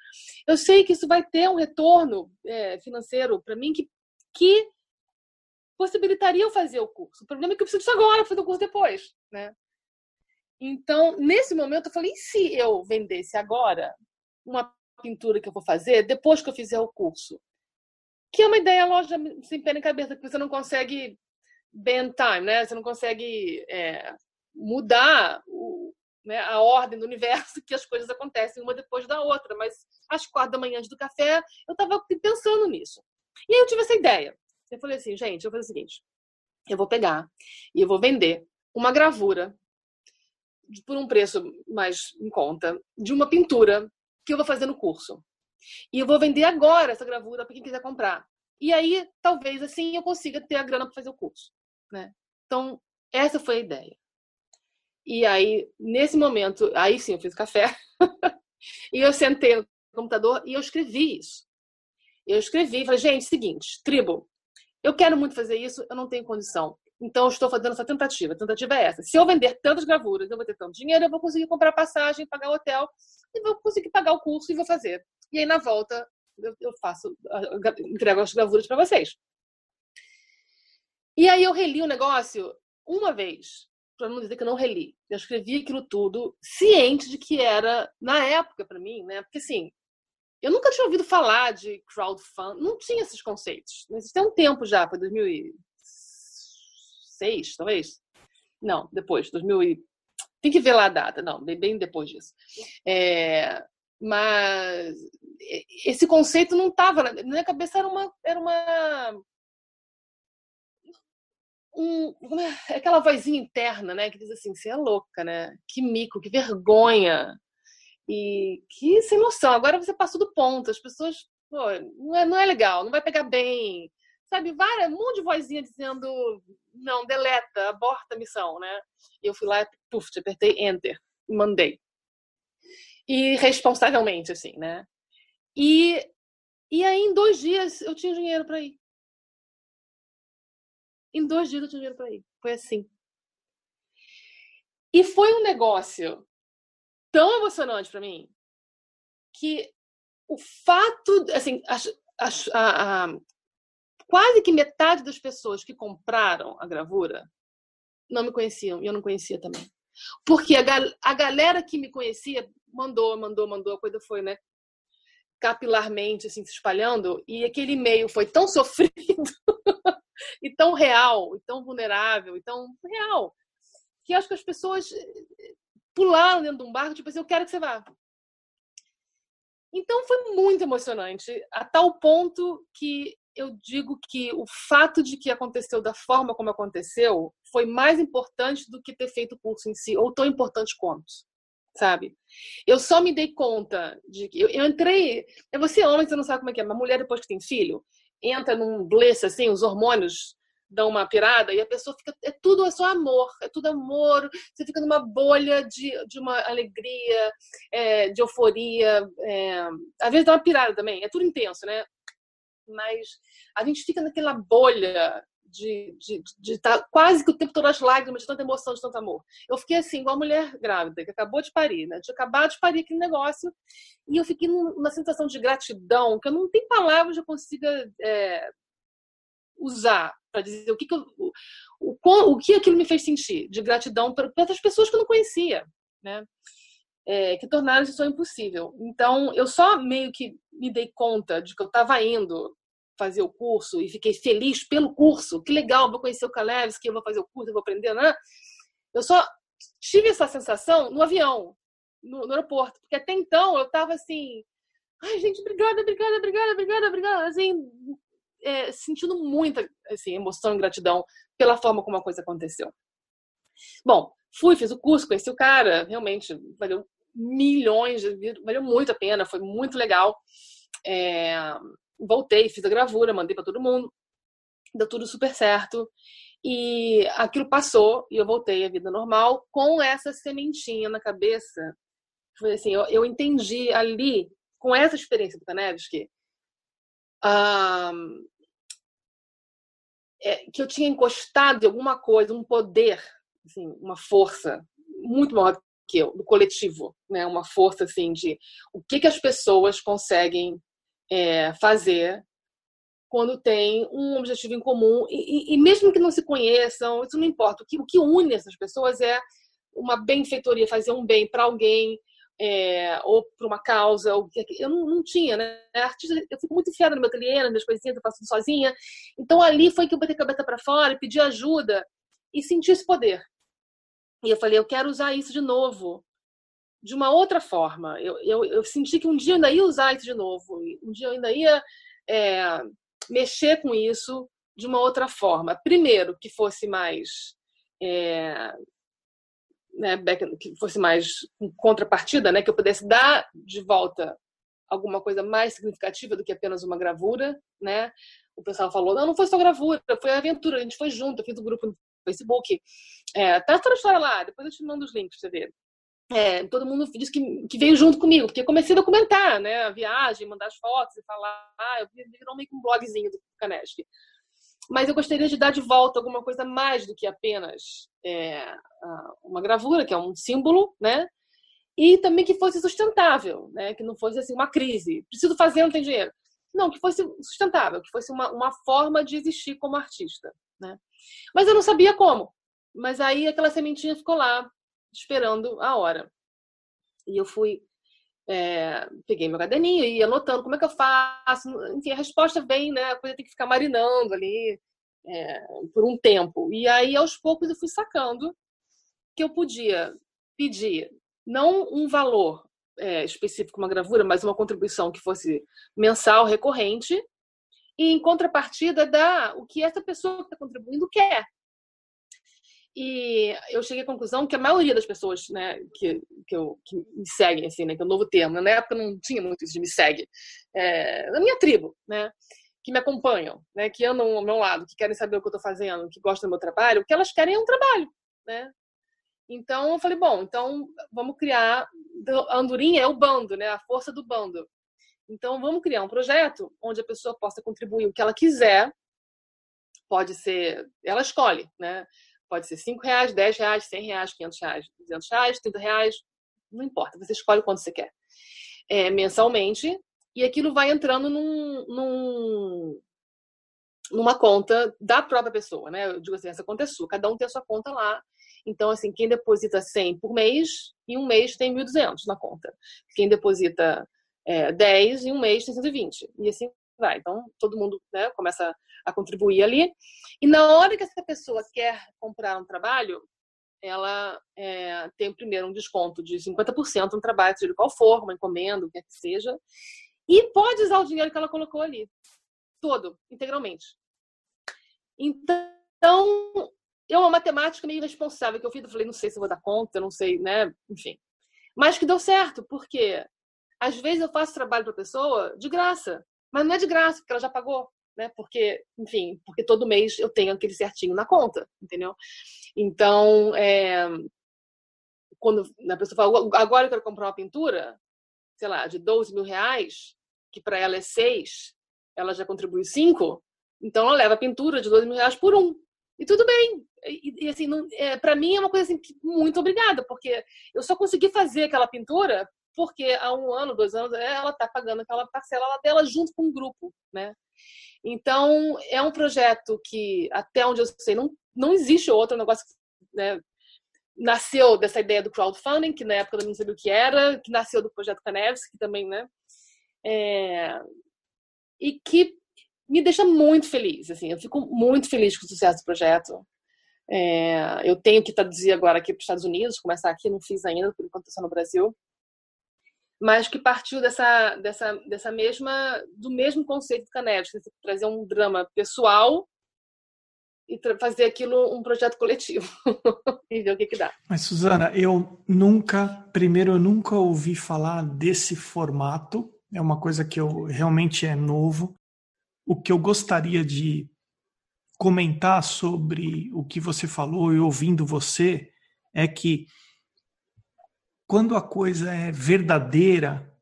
[SPEAKER 1] eu sei que isso vai ter um retorno é, financeiro para mim que que possibilitaria eu fazer o curso. O problema é que eu preciso disso agora fazer o curso depois né? Então nesse momento eu falei e se eu vendesse agora uma pintura que eu vou fazer depois que eu fizer o curso? Que é uma ideia loja sem pé nem cabeça que você não consegue bend time, né? Você não consegue é, mudar o, né, a ordem do universo (laughs) que as coisas acontecem uma depois da outra. Mas às quatro da manhã antes do café, eu estava pensando nisso. E aí eu tive essa ideia. Eu falei assim, gente, eu vou fazer o seguinte: eu vou pegar e eu vou vender uma gravura por um preço mais em conta de uma pintura que eu vou fazer no curso. E eu vou vender agora essa gravura para quem quiser comprar. E aí, talvez assim, eu consiga ter a grana para fazer o curso né? Então, essa foi a ideia. E aí, nesse momento, aí sim, eu fiz café. (laughs) e eu sentei no computador e eu escrevi isso. Eu escrevi, falei, gente, seguinte, tribo, eu quero muito fazer isso, eu não tenho condição. Então, eu estou fazendo essa tentativa. A tentativa é essa. Se eu vender tantas gravuras, eu vou ter tanto dinheiro, eu vou conseguir comprar passagem, pagar hotel, e vou conseguir pagar o curso e vou fazer. E aí, na volta, eu, faço, entrego as gravuras para vocês. E aí eu reli o negócio uma vez, para não dizer que eu não reli. Eu escrevi aquilo tudo ciente de que era, na época, para mim, né? Porque assim, eu nunca tinha ouvido falar de crowdfunding, não tinha esses conceitos. Isso tem um tempo já, foi 2006, talvez? Não, depois, 2000 e... Tem que ver lá a data, não, bem depois disso. É, mas esse conceito não estava na minha cabeça, era uma, era uma um, aquela vozinha interna, né, que diz assim, você é louca, né? Que mico, que vergonha. E que sem noção. Agora você passou do ponto. As pessoas, pô, não é, não é legal, não vai pegar bem. Sabe, várias, um monte de vozinha dizendo, não, deleta, aborta a missão, né? E eu fui lá, puf, apertei enter e mandei. E responsavelmente, assim, né? E, e aí, em dois dias, eu tinha dinheiro para ir. Em dois dias eu tinha dinheiro para ir. Foi assim. E foi um negócio tão emocionante para mim que o fato, assim, a, a, quase que metade das pessoas que compraram a gravura não me conheciam e eu não conhecia também. Porque a, a galera que me conhecia mandou, mandou, mandou, a coisa foi, né? Capilarmente, assim, se espalhando, e aquele e-mail foi tão (laughs) sofrido e tão real, e tão vulnerável, e tão real, que acho que as pessoas eh, pularam dentro de um barco, tipo assim, eu quero que você vá. Então foi muito emocionante, a tal ponto que eu digo que o fato de que aconteceu da forma como aconteceu foi mais importante do que ter feito o curso em si, ou tão importante quanto, sabe? Eu só me dei conta de que eu, eu entrei. É você homem, você não sabe como é que é, uma mulher depois que tem filho entra num bliss assim, os hormônios dão uma pirada e a pessoa fica. É tudo é só amor, é tudo amor. Você fica numa bolha de, de uma alegria, é, de euforia. É, às vezes dá uma pirada também, é tudo intenso, né? Mas a gente fica naquela bolha de estar tá quase que o tempo todo as lágrimas, de tanta emoção, de tanto amor. Eu fiquei assim, igual a mulher grávida, que acabou de parir, né? Tinha acabado de parir aquele negócio, e eu fiquei numa sensação de gratidão, que eu não tenho palavras que eu consiga é, usar para dizer o que, que eu, o, o, o, que aquilo me fez sentir de gratidão para outras pessoas que eu não conhecia, né? É, que tornaram isso impossível. Então, eu só meio que me dei conta de que eu estava indo fazer o curso e fiquei feliz pelo curso. Que legal, vou conhecer o Kalevski, eu vou fazer o curso, eu vou aprender, né? Eu só tive essa sensação no avião, no, no aeroporto, porque até então eu estava assim, ai gente, obrigada, obrigada, obrigada, obrigada, obrigada, assim, é, sentindo muita assim, emoção e gratidão pela forma como a coisa aconteceu. Bom, fui, fiz o curso, conheci o cara, realmente valeu milhões, valeu muito a pena, foi muito legal. É, voltei, fiz a gravura, mandei para todo mundo, deu tudo super certo. E aquilo passou e eu voltei à vida normal com essa sementinha na cabeça. Foi assim, eu, eu entendi ali, com essa experiência do Kanevski, um, é, que eu tinha encostado em alguma coisa, um poder, assim, uma força muito maior que eu, do coletivo, né? Uma força assim de o que que as pessoas conseguem é, fazer quando tem um objetivo em comum e, e, e, mesmo que não se conheçam, isso não importa. O que, o que une essas pessoas é uma benfeitoria, fazer um bem para alguém é, ou para uma causa. Ou, eu não, não tinha, né? Artista, eu fico muito enfiada no meu cliente, nas minhas coisinhas, eu faço sozinha. Então ali foi que eu botei a cabeça para fora pedi ajuda e senti esse poder. E eu falei, eu quero usar isso de novo de uma outra forma. Eu, eu, eu, senti que um dia eu ainda ia usar isso de novo, um dia eu ainda ia é, mexer com isso de uma outra forma. Primeiro, que fosse mais. É, né, que fosse mais contrapartida, né, que eu pudesse dar de volta alguma coisa mais significativa do que apenas uma gravura, né? O pessoal falou, não, não foi só gravura, foi aventura, a gente foi junto, eu fiz o um grupo no Facebook. É, tá toda a história lá, depois eu te mando os links pra você ver é, todo mundo disse que, que, veio junto comigo, porque comecei a documentar, né, a viagem, mandar as fotos e falar, ah, eu virou meio que um blogzinho do Canesp. Mas eu gostaria de dar de volta alguma coisa mais do que apenas é, uma gravura, que é um símbolo, né, e também que fosse sustentável, né, que não fosse assim uma crise, preciso fazer, não tem dinheiro. Não, que fosse sustentável, que fosse uma, uma forma de existir como artista, né. Mas eu não sabia como. Mas aí aquela sementinha ficou lá, esperando a hora. E eu fui, é, peguei meu caderninho e ia anotando como é que eu faço. Enfim, a resposta vem, né? A coisa tem que ficar marinando ali é, por um tempo. E aí, aos poucos, eu fui sacando que eu podia pedir não um valor é, específico, uma gravura, mas uma contribuição que fosse mensal, recorrente, e em contrapartida dar o que essa pessoa que está contribuindo quer. E eu cheguei à conclusão que a maioria das pessoas, né, que, que, eu, que me seguem, assim, né, que é um novo termo, na época não tinha muito isso de me segue, é, da minha tribo, né, que me acompanham, né, que andam ao meu lado, que querem saber o que eu estou fazendo, que gostam do meu trabalho, o que elas querem é um trabalho, né. Então eu falei, bom, então vamos criar, a andorinha é o bando, né, a força do bando. Então vamos criar um projeto onde a pessoa possa contribuir o que ela quiser, pode ser, ela escolhe, né? Pode ser 5 reais, 10 reais, 100 reais, 500 reais, 200 reais, 30 reais, não importa, você escolhe quanto você quer, é, mensalmente, e aquilo vai entrando num, num, numa conta da própria pessoa, né? Eu digo assim, essa conta é sua, cada um tem a sua conta lá. Então, assim, quem deposita 100 por mês, em um mês tem 1.200 na conta. Quem deposita é, 10, em um mês tem 120. E assim vai. Então, todo mundo né, começa a contribuir ali. E na hora que essa pessoa quer comprar um trabalho, ela é, tem primeiro um desconto de 50% no trabalho, seja qual for, uma encomenda, o que que seja, e pode usar o dinheiro que ela colocou ali, todo, integralmente. Então, é uma matemática meio irresponsável que eu fiz, eu falei, não sei se vou dar conta, não sei, né, enfim. Mas que deu certo, porque às vezes eu faço trabalho para pessoa de graça, mas não é de graça, porque ela já pagou, né? Porque, enfim, porque todo mês eu tenho aquele certinho na conta, entendeu? Então, é, quando a pessoa fala, agora eu quero comprar uma pintura, sei lá, de 12 mil reais, que para ela é 6, ela já contribui 5, então ela leva a pintura de 12 mil reais por um. E tudo bem. E, e assim, é, para mim é uma coisa assim, muito obrigada, porque eu só consegui fazer aquela pintura porque há um ano, dois anos, ela está pagando aquela parcela dela junto com o grupo, né? Então, é um projeto que, até onde eu sei, não, não existe outro negócio né, nasceu dessa ideia do crowdfunding, que na época eu não sabia o que era, que nasceu do projeto Caneves, que também, né? É, e que me deixa muito feliz, assim, eu fico muito feliz com o sucesso do projeto. É, eu tenho que traduzir agora aqui para os Estados Unidos, começar aqui, não fiz ainda, por enquanto estou no Brasil mas que partiu dessa, dessa, dessa mesma do mesmo conceito do Caneves, trazer um drama pessoal e fazer aquilo um projeto coletivo (laughs) e ver o que, que dá.
[SPEAKER 2] Mas Suzana, eu nunca, primeiro eu nunca ouvi falar desse formato. É uma coisa que eu realmente é novo. O que eu gostaria de comentar sobre o que você falou e ouvindo você é que quando a coisa é verdadeira,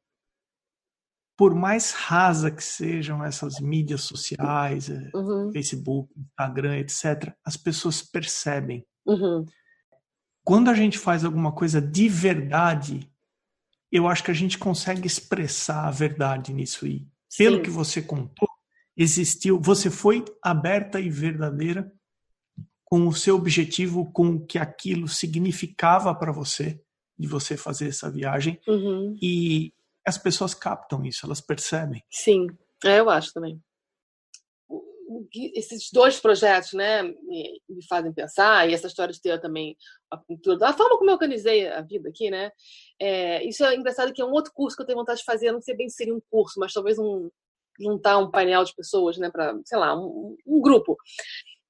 [SPEAKER 2] por mais rasa que sejam essas mídias sociais, é, uhum. Facebook, Instagram, etc., as pessoas percebem. Uhum. Quando a gente faz alguma coisa de verdade, eu acho que a gente consegue expressar a verdade nisso aí. Sim. Pelo que você contou, existiu, você foi aberta e verdadeira com o seu objetivo, com o que aquilo significava para você de você fazer essa viagem uhum. e as pessoas captam isso, elas percebem.
[SPEAKER 1] Sim, é, eu acho também. Esses dois projetos, né, me, fazem pensar, e essa história de ter também a pintura, a forma como eu organizei a vida aqui, né, é, isso é engraçado que é um outro curso que eu tenho vontade de fazer, não sei bem se seria um curso, mas talvez um, juntar um painel de pessoas, né, para, sei lá, um, um grupo,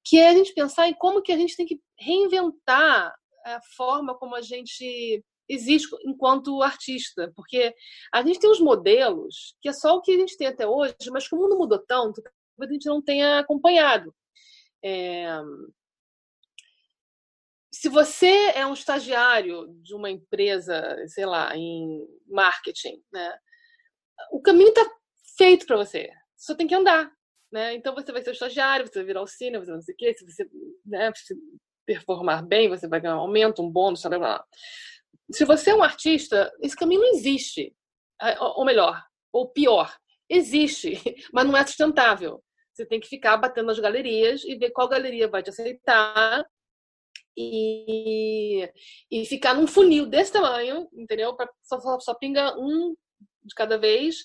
[SPEAKER 1] que é a gente pensar em como que a gente tem que reinventar a forma como a gente existe enquanto artista, porque a gente tem uns modelos que é só o que a gente tem até hoje, mas que o mundo mudou tanto que a gente não tenha acompanhado. É... Se você é um estagiário de uma empresa, sei lá, em marketing, né, o caminho está feito para você. Só tem que andar. Né? Então você vai ser estagiário, você vai virar o cine, você vai não sei o quê, se você né, se performar bem, você vai ganhar um aumento, um bônus, blá, blá, blá se você é um artista, esse caminho não existe. É, ou melhor, ou pior, existe, (laughs) mas não é sustentável. Você tem que ficar batendo nas galerias e ver qual galeria vai te aceitar e, e ficar num funil desse tamanho, entendeu? Só, só, só pinga um de cada vez.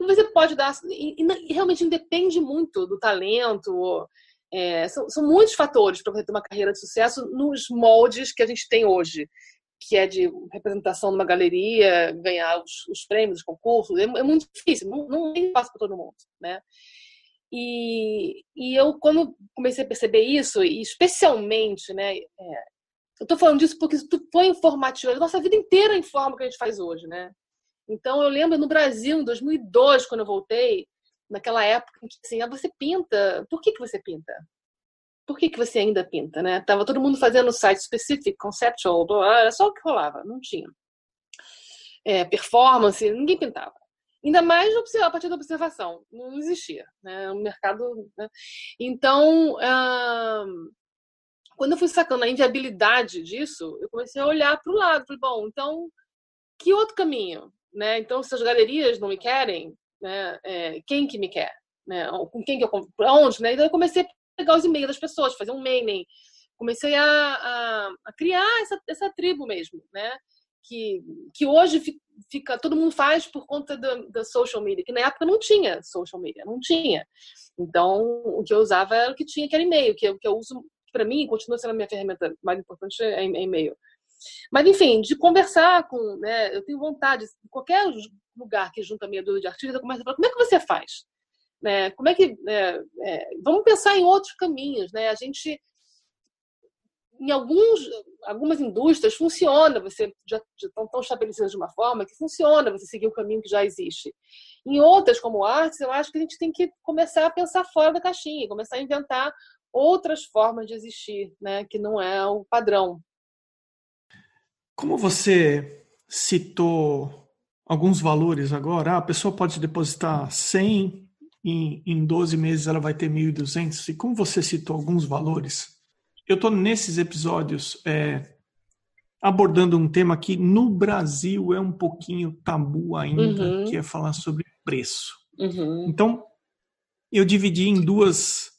[SPEAKER 1] E você pode dar. E, e realmente depende muito do talento. É, são, são muitos fatores para você ter uma carreira de sucesso nos moldes que a gente tem hoje que é de representação numa galeria, ganhar os, os prêmios, os concursos, é, é muito difícil, não, não tem espaço para todo mundo, né? E, e eu, quando comecei a perceber isso, e especialmente, né, é, eu estou falando disso porque isso foi informativo, a nossa vida inteira informa o que a gente faz hoje, né? Então, eu lembro no Brasil, em 2002, quando eu voltei, naquela época, em que assim, ah, você pinta, por que, que você pinta? Por que, que você ainda pinta, né? Tava todo mundo fazendo site específico, conceptual, era só o que rolava, não tinha. É, performance, ninguém pintava. Ainda mais a partir da observação, não existia, né? O mercado. Né? Então, quando eu fui sacando a inviabilidade disso, eu comecei a olhar para o lado, falei, bom, então que outro caminho? Né? Então, se as galerias não me querem, né, é, quem que me quer? Né? Com quem que eu para onde? Né? Então eu comecei a pegar os e-mails das pessoas, fazer um mailing, comecei a, a, a criar essa, essa tribo mesmo, né? Que, que hoje fica todo mundo faz por conta da, social media, que na época não tinha social media, não tinha. Então o que eu usava era o que tinha, que era e-mail, que, que eu uso para mim continua sendo a minha ferramenta mais importante é, é e-mail. Mas, enfim, de conversar com. Né, eu tenho vontade, qualquer lugar que junta a minha dúvida de artista, eu começo a falar: como é que você faz? Né, como é que. É, é, vamos pensar em outros caminhos. Né? A gente. Em alguns, algumas indústrias funciona, você já, estão tão estabelecidas de uma forma que funciona você seguir o caminho que já existe. Em outras, como artes, eu acho que a gente tem que começar a pensar fora da caixinha, começar a inventar outras formas de existir, né, que não é o padrão.
[SPEAKER 2] Como você citou alguns valores agora, ah, a pessoa pode depositar 100 em, em 12 meses ela vai ter 1.200. E como você citou alguns valores, eu estou nesses episódios é, abordando um tema que no Brasil é um pouquinho tabu ainda, uhum. que é falar sobre preço. Uhum. Então, eu dividi em duas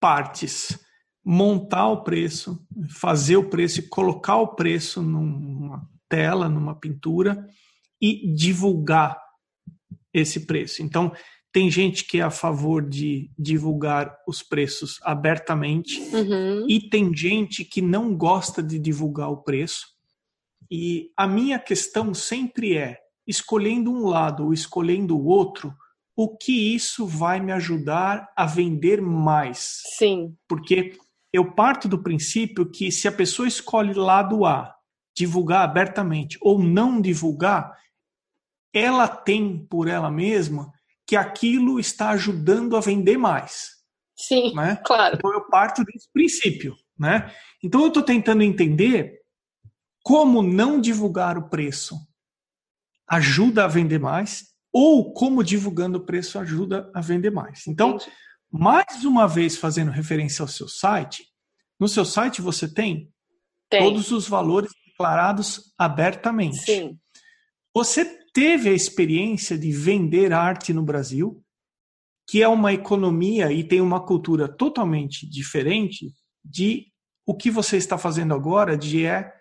[SPEAKER 2] partes montar o preço, fazer o preço e colocar o preço numa tela, numa pintura e divulgar esse preço. Então, tem gente que é a favor de divulgar os preços abertamente uhum. e tem gente que não gosta de divulgar o preço. E a minha questão sempre é, escolhendo um lado ou escolhendo o outro, o que isso vai me ajudar a vender mais?
[SPEAKER 1] Sim.
[SPEAKER 2] Porque eu parto do princípio que se a pessoa escolhe lado A, divulgar abertamente ou não divulgar, ela tem por ela mesma que aquilo está ajudando a vender mais.
[SPEAKER 1] Sim, né? claro.
[SPEAKER 2] Então eu parto desse princípio, né? Então eu estou tentando entender como não divulgar o preço ajuda a vender mais ou como divulgando o preço ajuda a vender mais. Então, Entendi. Mais uma vez, fazendo referência ao seu site, no seu site você tem, tem. todos os valores declarados abertamente.
[SPEAKER 1] Sim.
[SPEAKER 2] Você teve a experiência de vender arte no Brasil, que é uma economia e tem uma cultura totalmente diferente de o que você está fazendo agora, de é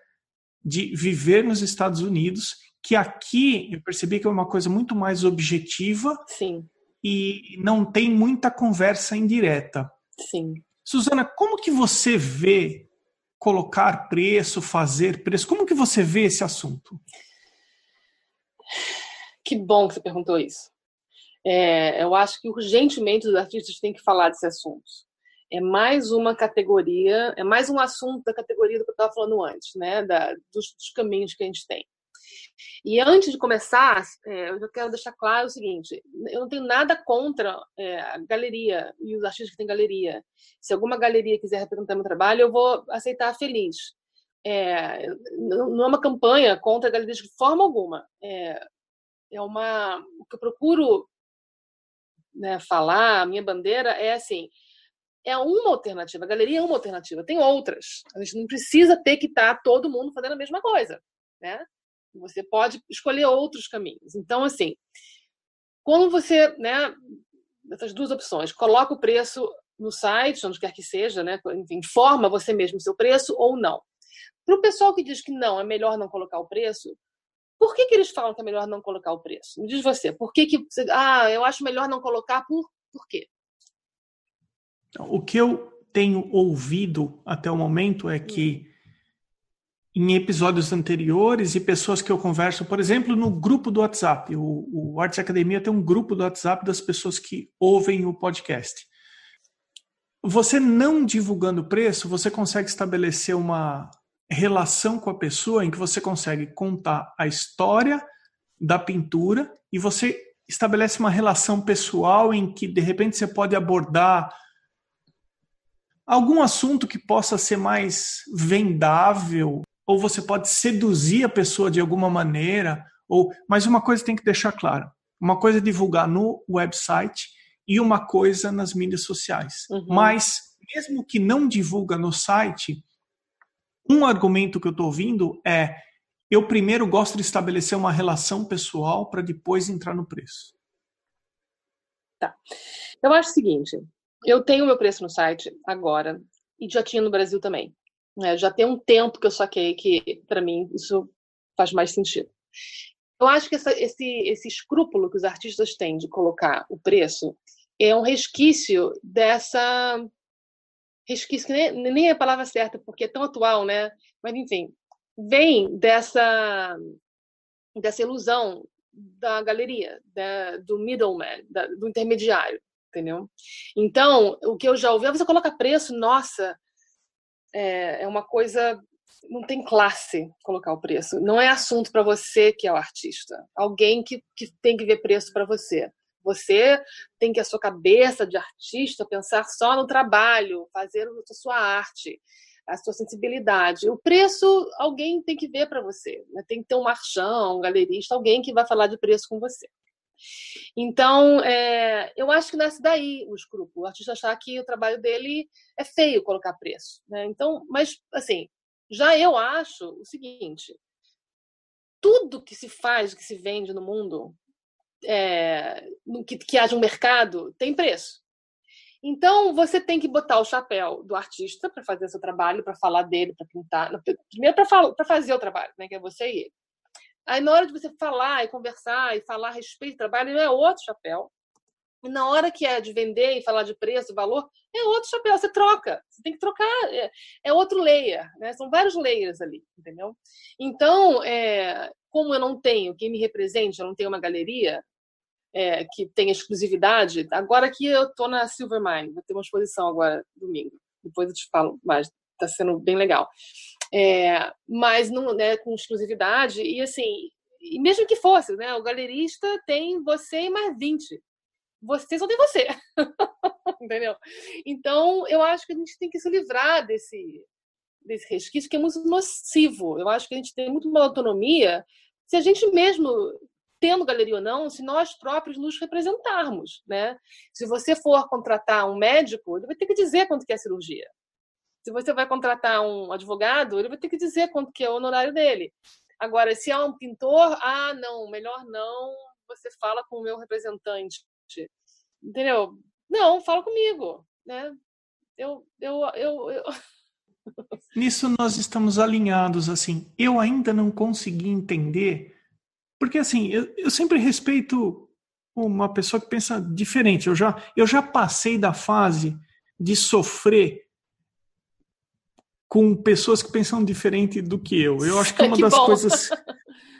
[SPEAKER 2] de viver nos Estados Unidos, que aqui eu percebi que é uma coisa muito mais objetiva.
[SPEAKER 1] Sim
[SPEAKER 2] e não tem muita conversa indireta.
[SPEAKER 1] Sim.
[SPEAKER 2] Suzana, como que você vê colocar preço, fazer preço? Como que você vê esse assunto?
[SPEAKER 1] Que bom que você perguntou isso. É, eu acho que urgentemente os artistas têm que falar desse assunto. É mais uma categoria, é mais um assunto da categoria do que eu estava falando antes, né? Da, dos, dos caminhos que a gente tem. E antes de começar, é, eu quero deixar claro o seguinte: eu não tenho nada contra é, a galeria e os artistas que têm galeria. Se alguma galeria quiser representar meu trabalho, eu vou aceitar feliz. É, não é uma campanha contra a galeria de forma alguma. É, é uma. O que eu procuro né, falar, a minha bandeira é assim: é uma alternativa. A galeria é uma alternativa, tem outras. A gente não precisa ter que estar tá todo mundo fazendo a mesma coisa. Né? Você pode escolher outros caminhos. Então, assim, quando você, né, essas duas opções, coloca o preço no site, onde quer que seja, né, informa você mesmo o seu preço ou não. Para o pessoal que diz que não, é melhor não colocar o preço, por que, que eles falam que é melhor não colocar o preço? Me diz você, por que, que ah, eu acho melhor não colocar, por, por quê?
[SPEAKER 2] O que eu tenho ouvido até o momento é que hum em episódios anteriores e pessoas que eu converso, por exemplo, no grupo do WhatsApp. O, o Artes Academia tem um grupo do WhatsApp das pessoas que ouvem o podcast. Você não divulgando o preço, você consegue estabelecer uma relação com a pessoa em que você consegue contar a história da pintura e você estabelece uma relação pessoal em que de repente você pode abordar algum assunto que possa ser mais vendável ou você pode seduzir a pessoa de alguma maneira, ou mas uma coisa tem que deixar claro. Uma coisa é divulgar no website e uma coisa nas mídias sociais. Uhum. Mas mesmo que não divulga no site, um argumento que eu estou ouvindo é eu primeiro gosto de estabelecer uma relação pessoal para depois entrar no preço.
[SPEAKER 1] Tá. Eu acho o seguinte: eu tenho meu preço no site agora e já tinha no Brasil também. É, já tem um tempo que eu saquei que, para mim, isso faz mais sentido. Eu acho que essa, esse, esse escrúpulo que os artistas têm de colocar o preço é um resquício dessa. Resquício, que nem, nem é a palavra certa, porque é tão atual, né? Mas, enfim, vem dessa, dessa ilusão da galeria, da, do middleman, da, do intermediário, entendeu? Então, o que eu já ouvi, você coloca preço, nossa, é, é uma coisa não tem classe colocar o preço. Não é assunto para você que é o artista. Alguém que, que tem que ver preço para você. Você tem que a sua cabeça de artista pensar só no trabalho, fazer a sua arte, a sua sensibilidade. O preço alguém tem que ver para você. Né? Tem que ter um marchão, um galerista, alguém que vai falar de preço com você. Então, é, eu acho que nasce daí o escrúpulo. O artista achar que o trabalho dele é feio colocar preço. Né? Então, mas, assim, já eu acho o seguinte: tudo que se faz, que se vende no mundo, é, que, que haja um mercado, tem preço. Então, você tem que botar o chapéu do artista para fazer seu trabalho, para falar dele, para pintar. Primeiro, para fazer o trabalho, né, que é você e ele. Aí, na hora de você falar e conversar e falar a respeito do trabalho, é outro chapéu. E na hora que é de vender e falar de preço, valor, é outro chapéu, você troca. Você tem que trocar, é, é outro layer, né? São vários layers ali, entendeu? Então, é, como eu não tenho quem me represente, eu não tenho uma galeria é, que tem exclusividade, agora que eu estou na Silver Mine, vou ter uma exposição agora domingo. Depois eu te falo mais, está sendo bem legal. É, mas não, né, com exclusividade, e assim, e mesmo que fosse, né, o galerista tem você e mais 20 você só tem você. (laughs) Entendeu? Então, eu acho que a gente tem que se livrar desse, desse resquício que é muito nocivo. Eu acho que a gente tem muito mais autonomia se a gente mesmo, tendo galeria ou não, se nós próprios nos representarmos, né? Se você for contratar um médico, ele vai ter que dizer quanto que é a cirurgia. Se você vai contratar um advogado, ele vai ter que dizer quanto que é o honorário dele. Agora, se é um pintor, ah, não, melhor não, você fala com o meu representante entendeu? Não, fala comigo, né? Eu, eu, eu, eu... (laughs)
[SPEAKER 2] Nisso nós estamos alinhados, assim. Eu ainda não consegui entender, porque assim, eu, eu sempre respeito uma pessoa que pensa diferente. Eu já, eu já passei da fase de sofrer com pessoas que pensam diferente do que eu. Eu acho que (laughs) uma que das bom. coisas. (laughs)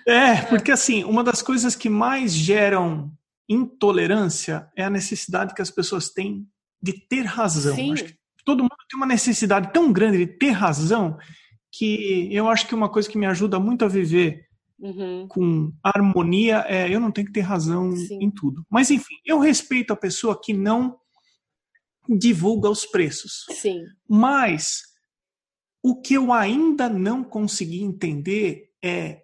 [SPEAKER 2] É, porque assim, uma das coisas que mais geram intolerância é a necessidade que as pessoas têm de ter razão. Acho que todo mundo tem uma necessidade tão grande de ter razão que eu acho que uma coisa que me ajuda muito a viver uhum. com harmonia é eu não tenho que ter razão Sim. em tudo. Mas enfim, eu respeito a pessoa que não divulga os preços.
[SPEAKER 1] Sim.
[SPEAKER 2] Mas o que eu ainda não consegui entender é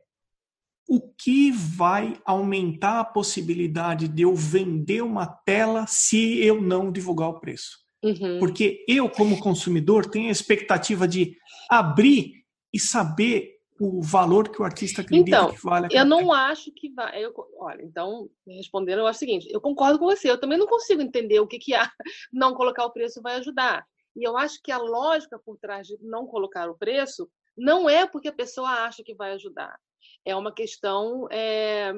[SPEAKER 2] o que vai aumentar a possibilidade de eu vender uma tela se eu não divulgar o preço. Uhum. Porque eu, como consumidor, tenho a expectativa de abrir e saber o valor que o artista acredita
[SPEAKER 1] então,
[SPEAKER 2] que vale.
[SPEAKER 1] Eu não acho que vai. Eu, olha, então, respondendo, eu acho o seguinte: eu concordo com você, eu também não consigo entender o que, que há, (laughs) não colocar o preço vai ajudar. E eu acho que a lógica por trás de não colocar o preço não é porque a pessoa acha que vai ajudar é uma questão é,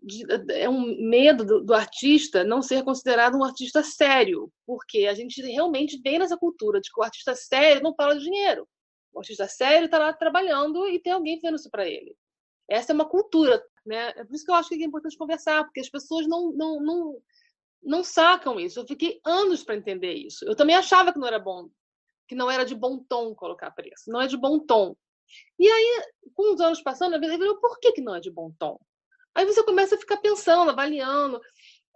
[SPEAKER 1] de, é um medo do, do, artista não ser considerado um artista sério, porque a gente realmente vem nessa cultura de que o artista sério não fala de dinheiro. O artista sério está lá trabalhando e tem alguém vendo isso para ele. Essa é uma cultura, né? É por isso que eu acho que é importante conversar, porque as pessoas não, não, não, não sacam isso. Eu fiquei anos para entender isso. Eu também achava que não era bom, que não era de bom tom colocar preço. Não é de bom tom. E aí, com os anos passando, eu falei, por que, que não é de bom tom? Aí você começa a ficar pensando, avaliando.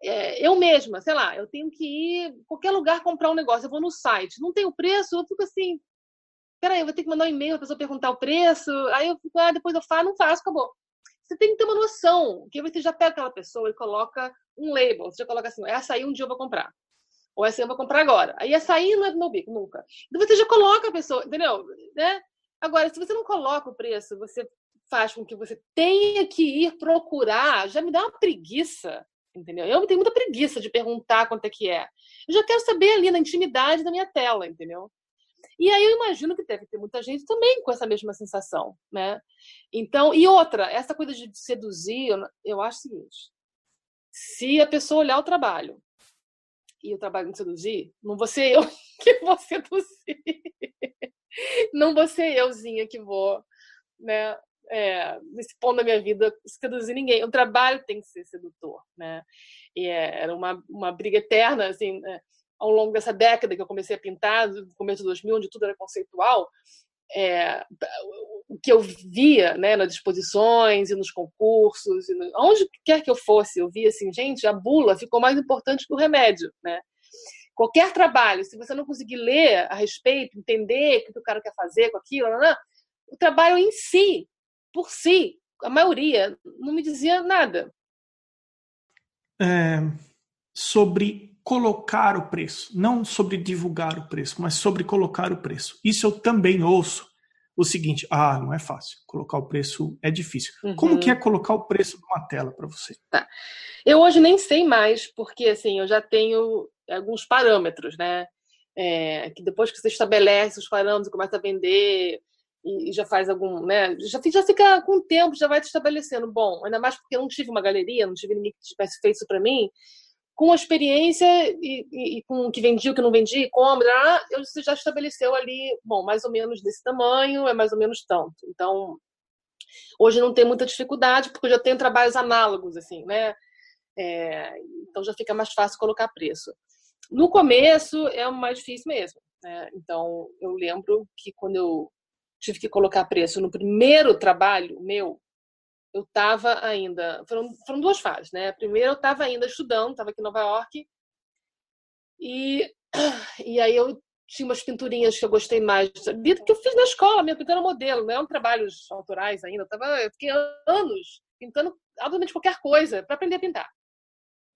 [SPEAKER 1] É, eu mesma, sei lá, eu tenho que ir qualquer lugar comprar um negócio, eu vou no site, não tem o preço, eu fico assim, peraí, eu vou ter que mandar um e-mail, a pessoa perguntar o preço, aí eu fico, ah, depois eu faço, não faço, acabou. Você tem que ter uma noção, que você já pega aquela pessoa e coloca um label, você já coloca assim, essa aí um dia eu vou comprar. Ou essa aí eu vou comprar agora. Aí essa aí não é do meu bico, nunca. Então você já coloca a pessoa, entendeu? Né? Agora, se você não coloca o preço, você faz com que você tenha que ir procurar já me dá uma preguiça, entendeu? Eu tenho muita preguiça de perguntar quanto é que é. Eu já quero saber ali na intimidade da minha tela, entendeu? E aí eu imagino que deve ter muita gente também com essa mesma sensação, né? Então, e outra, essa coisa de seduzir, eu acho o seguinte: se a pessoa olhar o trabalho e o trabalho me seduzir, não vou ser eu (laughs) que vou seduzir. Não vou ser euzinha que vou, né? É, nesse ponto da minha vida, seduzir ninguém. O trabalho tem que ser sedutor, né? E é, era uma, uma briga eterna, assim, né? Ao longo dessa década que eu comecei a pintar, no começo de 2000, onde tudo era conceitual, é, o que eu via né, nas exposições e nos concursos, e no, onde quer que eu fosse, eu via assim, gente, a bula ficou mais importante que o remédio, né? Qualquer trabalho, se você não conseguir ler a respeito, entender o que o cara quer fazer com aquilo, não, não, o trabalho em si, por si, a maioria, não me dizia nada.
[SPEAKER 2] É, sobre colocar o preço, não sobre divulgar o preço, mas sobre colocar o preço. Isso eu também ouço o seguinte: ah, não é fácil, colocar o preço é difícil. Uhum. Como que é colocar o preço numa tela para você?
[SPEAKER 1] Tá. Eu hoje nem sei mais, porque assim, eu já tenho alguns parâmetros, né? É, que depois que você estabelece os parâmetros, começa a vender e, já faz algum, né? Já, já fica com o tempo, já vai te estabelecendo. Bom, ainda mais porque eu não tive uma galeria, não tive ninguém que tivesse feito isso para mim com a experiência e, e, e, com o que vendia, o que não vendia, como, eu já estabeleceu ali, bom, mais ou menos desse tamanho, é mais ou menos tanto. Então, hoje não tem muita dificuldade, porque eu já tenho trabalhos análogos, assim, né? É, então já fica mais fácil colocar preço. No começo é o mais difícil mesmo. Né? Então, eu lembro que quando eu tive que colocar preço no primeiro trabalho meu, eu estava ainda. Foram, foram duas fases, né? Primeiro, eu estava ainda estudando, estava aqui em Nova York, e, e aí eu tinha umas pinturinhas que eu gostei mais que eu fiz na escola, minha pintura modelo, não eram trabalhos autorais ainda. Eu, tava, eu fiquei anos pintando absolutamente qualquer coisa para aprender a pintar.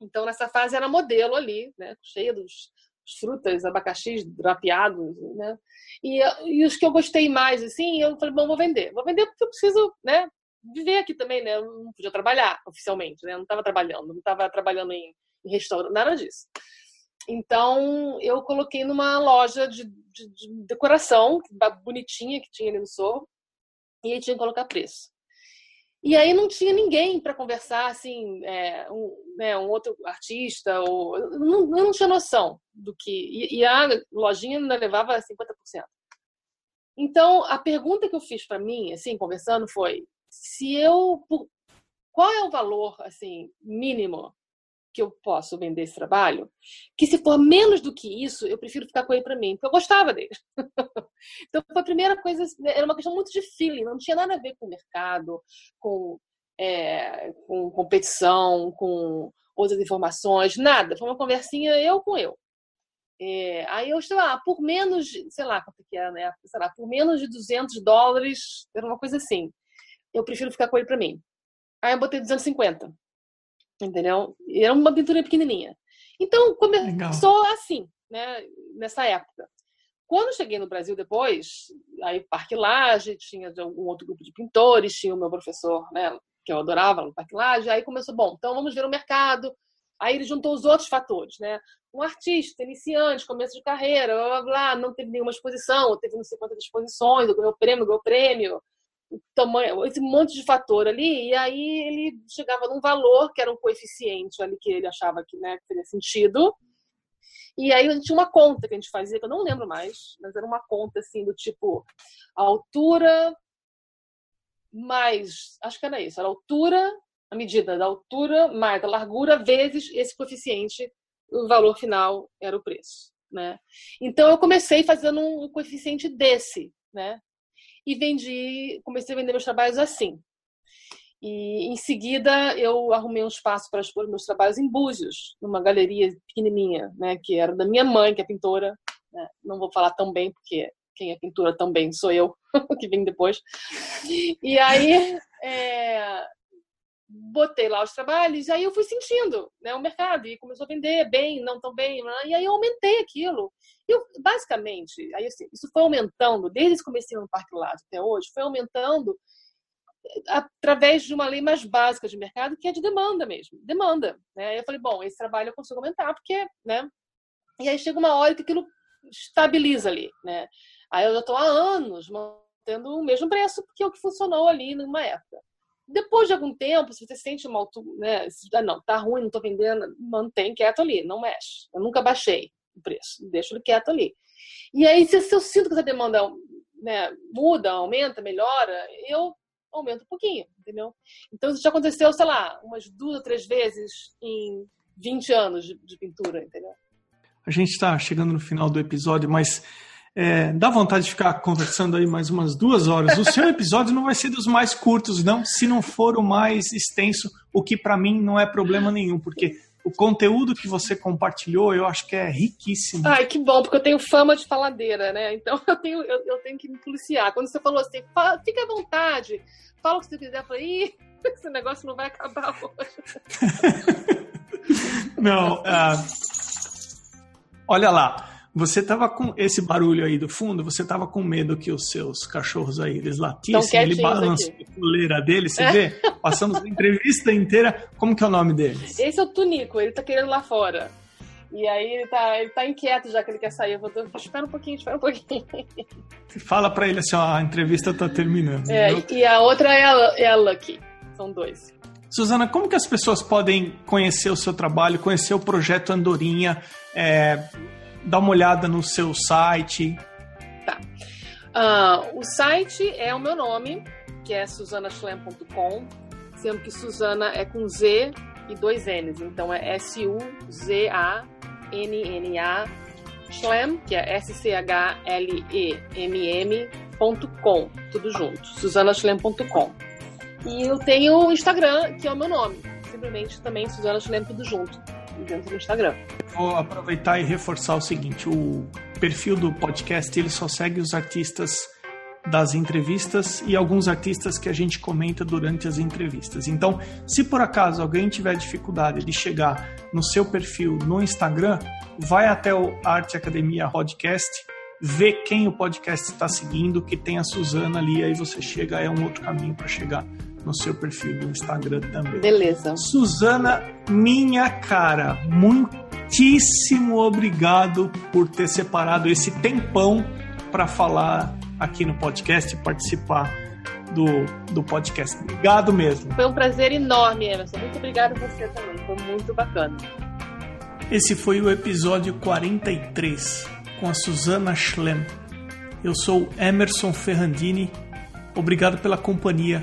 [SPEAKER 1] Então, nessa fase era modelo ali, né? cheia dos frutas, abacaxis drapeados, né? E, e os que eu gostei mais, assim, eu falei, bom, vou vender. Vou vender porque eu preciso, né? Viver aqui também, né? Eu não podia trabalhar oficialmente, né? Eu não estava trabalhando, não estava trabalhando em, em, restaurante, nada disso. Então, eu coloquei numa loja de, de, de, decoração, bonitinha, que tinha ali no Sorro, e aí tinha que colocar preço. E aí não tinha ninguém para conversar, assim, é, um, né, um, outro artista, ou eu não, eu não tinha noção do que. E, e a lojinha ainda levava 50%. Então, a pergunta que eu fiz para mim, assim, conversando, foi: se eu qual é o valor assim mínimo que eu posso vender esse trabalho? Que se for menos do que isso, eu prefiro ficar com ele para mim, porque eu gostava dele. (laughs) então foi a primeira coisa, era uma questão muito de feeling, não tinha nada a ver com o mercado, com, é, com competição, com outras informações, nada. Foi uma conversinha eu com eu. É, aí eu, sei lá, por menos, sei lá quanto que era, né? Sei lá, por menos de 200 dólares, era uma coisa assim eu prefiro ficar com ele para mim. Aí eu botei 250. Entendeu? E era uma pintura pequenininha. Então começou Legal. assim, né? Nessa época. Quando cheguei no Brasil depois, aí Parque Laje, tinha um outro grupo de pintores, tinha o meu professor, né, que eu adorava no Parque Laje, aí começou, bom, então vamos ver o mercado. Aí ele juntou os outros fatores, né? Um artista, iniciante, começo de carreira, blá, blá, blá não teve nenhuma exposição, teve não sei quantas exposições, ganhou prêmio, ganhou prêmio, tamanho, esse monte de fator ali, e aí ele chegava num valor que era um coeficiente ali que ele achava que, né, teria sentido. E aí a gente tinha uma conta que a gente fazia, que eu não lembro mais, mas era uma conta assim do tipo a altura mais, acho que era isso, era a altura, a medida da altura mais da largura vezes esse coeficiente, o valor final era o preço, né? Então eu comecei fazendo um coeficiente desse, né? E vendi, comecei a vender meus trabalhos assim. E em seguida eu arrumei um espaço para expor meus trabalhos em Búzios, numa galeria pequenininha, né, que era da minha mãe, que é pintora. Né? Não vou falar tão bem porque quem é pintora também sou eu, (laughs) que vem depois. E aí é, botei lá os trabalhos, e aí eu fui sentindo né, o mercado, e começou a vender bem, não tão bem, e aí eu aumentei aquilo. Eu, basicamente, aí, assim, isso foi aumentando, desde esse começo no Parque Lado até hoje, foi aumentando através de uma lei mais básica de mercado, que é de demanda mesmo, demanda. Né? Eu falei, bom, esse trabalho eu consigo aumentar, porque, né? E aí chega uma hora que aquilo estabiliza ali, né? Aí eu já estou há anos mantendo o mesmo preço, porque é o que funcionou ali numa época. Depois de algum tempo, se você sente uma altura, né? Ah, não, tá ruim, não estou vendendo, mantém quieto ali, não mexe. Eu nunca baixei o preço, deixo ele quieto ali. E aí, se eu sinto que essa demanda né, muda, aumenta, melhora, eu aumento um pouquinho, entendeu? Então, isso já aconteceu, sei lá, umas duas ou três vezes em 20 anos de, de pintura, entendeu?
[SPEAKER 2] A gente está chegando no final do episódio, mas é, dá vontade de ficar conversando aí mais umas duas horas. O seu (laughs) episódio não vai ser dos mais curtos, não, se não for o mais extenso, o que para mim não é problema nenhum, porque o conteúdo que você compartilhou, eu acho que é riquíssimo.
[SPEAKER 1] Ai, que bom, porque eu tenho fama de faladeira, né? Então (laughs) eu tenho, eu, eu tenho que me policiar. Quando você falou assim, fala, fica à vontade, fala o que você quiser, eu falei, Ih, (laughs) esse negócio não vai acabar hoje.
[SPEAKER 2] não, uh, olha lá. Você tava com esse barulho aí do fundo, você tava com medo que os seus cachorros aí, eles latissem, ele balança a coleira dele, você é. vê? (laughs) Passamos a entrevista inteira, como que é o nome deles?
[SPEAKER 1] Esse é o Tunico, ele tá querendo lá fora. E aí ele tá, ele tá inquieto já que ele quer sair. Eu vou espera um pouquinho, espera um pouquinho. (laughs)
[SPEAKER 2] Fala pra ele assim, ó, a entrevista tá terminando.
[SPEAKER 1] É, e a outra é a, é a Lucky. São dois.
[SPEAKER 2] Suzana, como que as pessoas podem conhecer o seu trabalho, conhecer o projeto Andorinha? É, dar uma olhada no seu site.
[SPEAKER 1] Tá. Uh, o site é o meu nome, que é susanaschlem.com, sendo que Suzana é com Z e dois N's, então é S-U-Z-A-N-N-A Schlem, que é S-C-H-L-E-M-M.com, tudo junto, susanaschlem.com. E eu tenho o Instagram, que é o meu nome, simplesmente também Suzana Schlem, tudo junto dentro do Instagram.
[SPEAKER 2] Vou aproveitar e reforçar o seguinte: o perfil do podcast ele só segue os artistas das entrevistas e alguns artistas que a gente comenta durante as entrevistas. Então, se por acaso alguém tiver dificuldade de chegar no seu perfil no Instagram, vai até o Arte Academia Podcast, vê quem o podcast está seguindo, que tem a Suzana ali, aí você chega, é um outro caminho para chegar no seu perfil do Instagram também.
[SPEAKER 1] Beleza.
[SPEAKER 2] Suzana, minha cara, muitíssimo obrigado por ter separado esse tempão para falar aqui no podcast e participar do, do podcast. Obrigado mesmo.
[SPEAKER 1] Foi um prazer enorme, Emerson. Muito obrigado a você também. Foi muito bacana.
[SPEAKER 2] Esse foi o episódio 43 com a Suzana Schlem. Eu sou Emerson Ferrandini. Obrigado pela companhia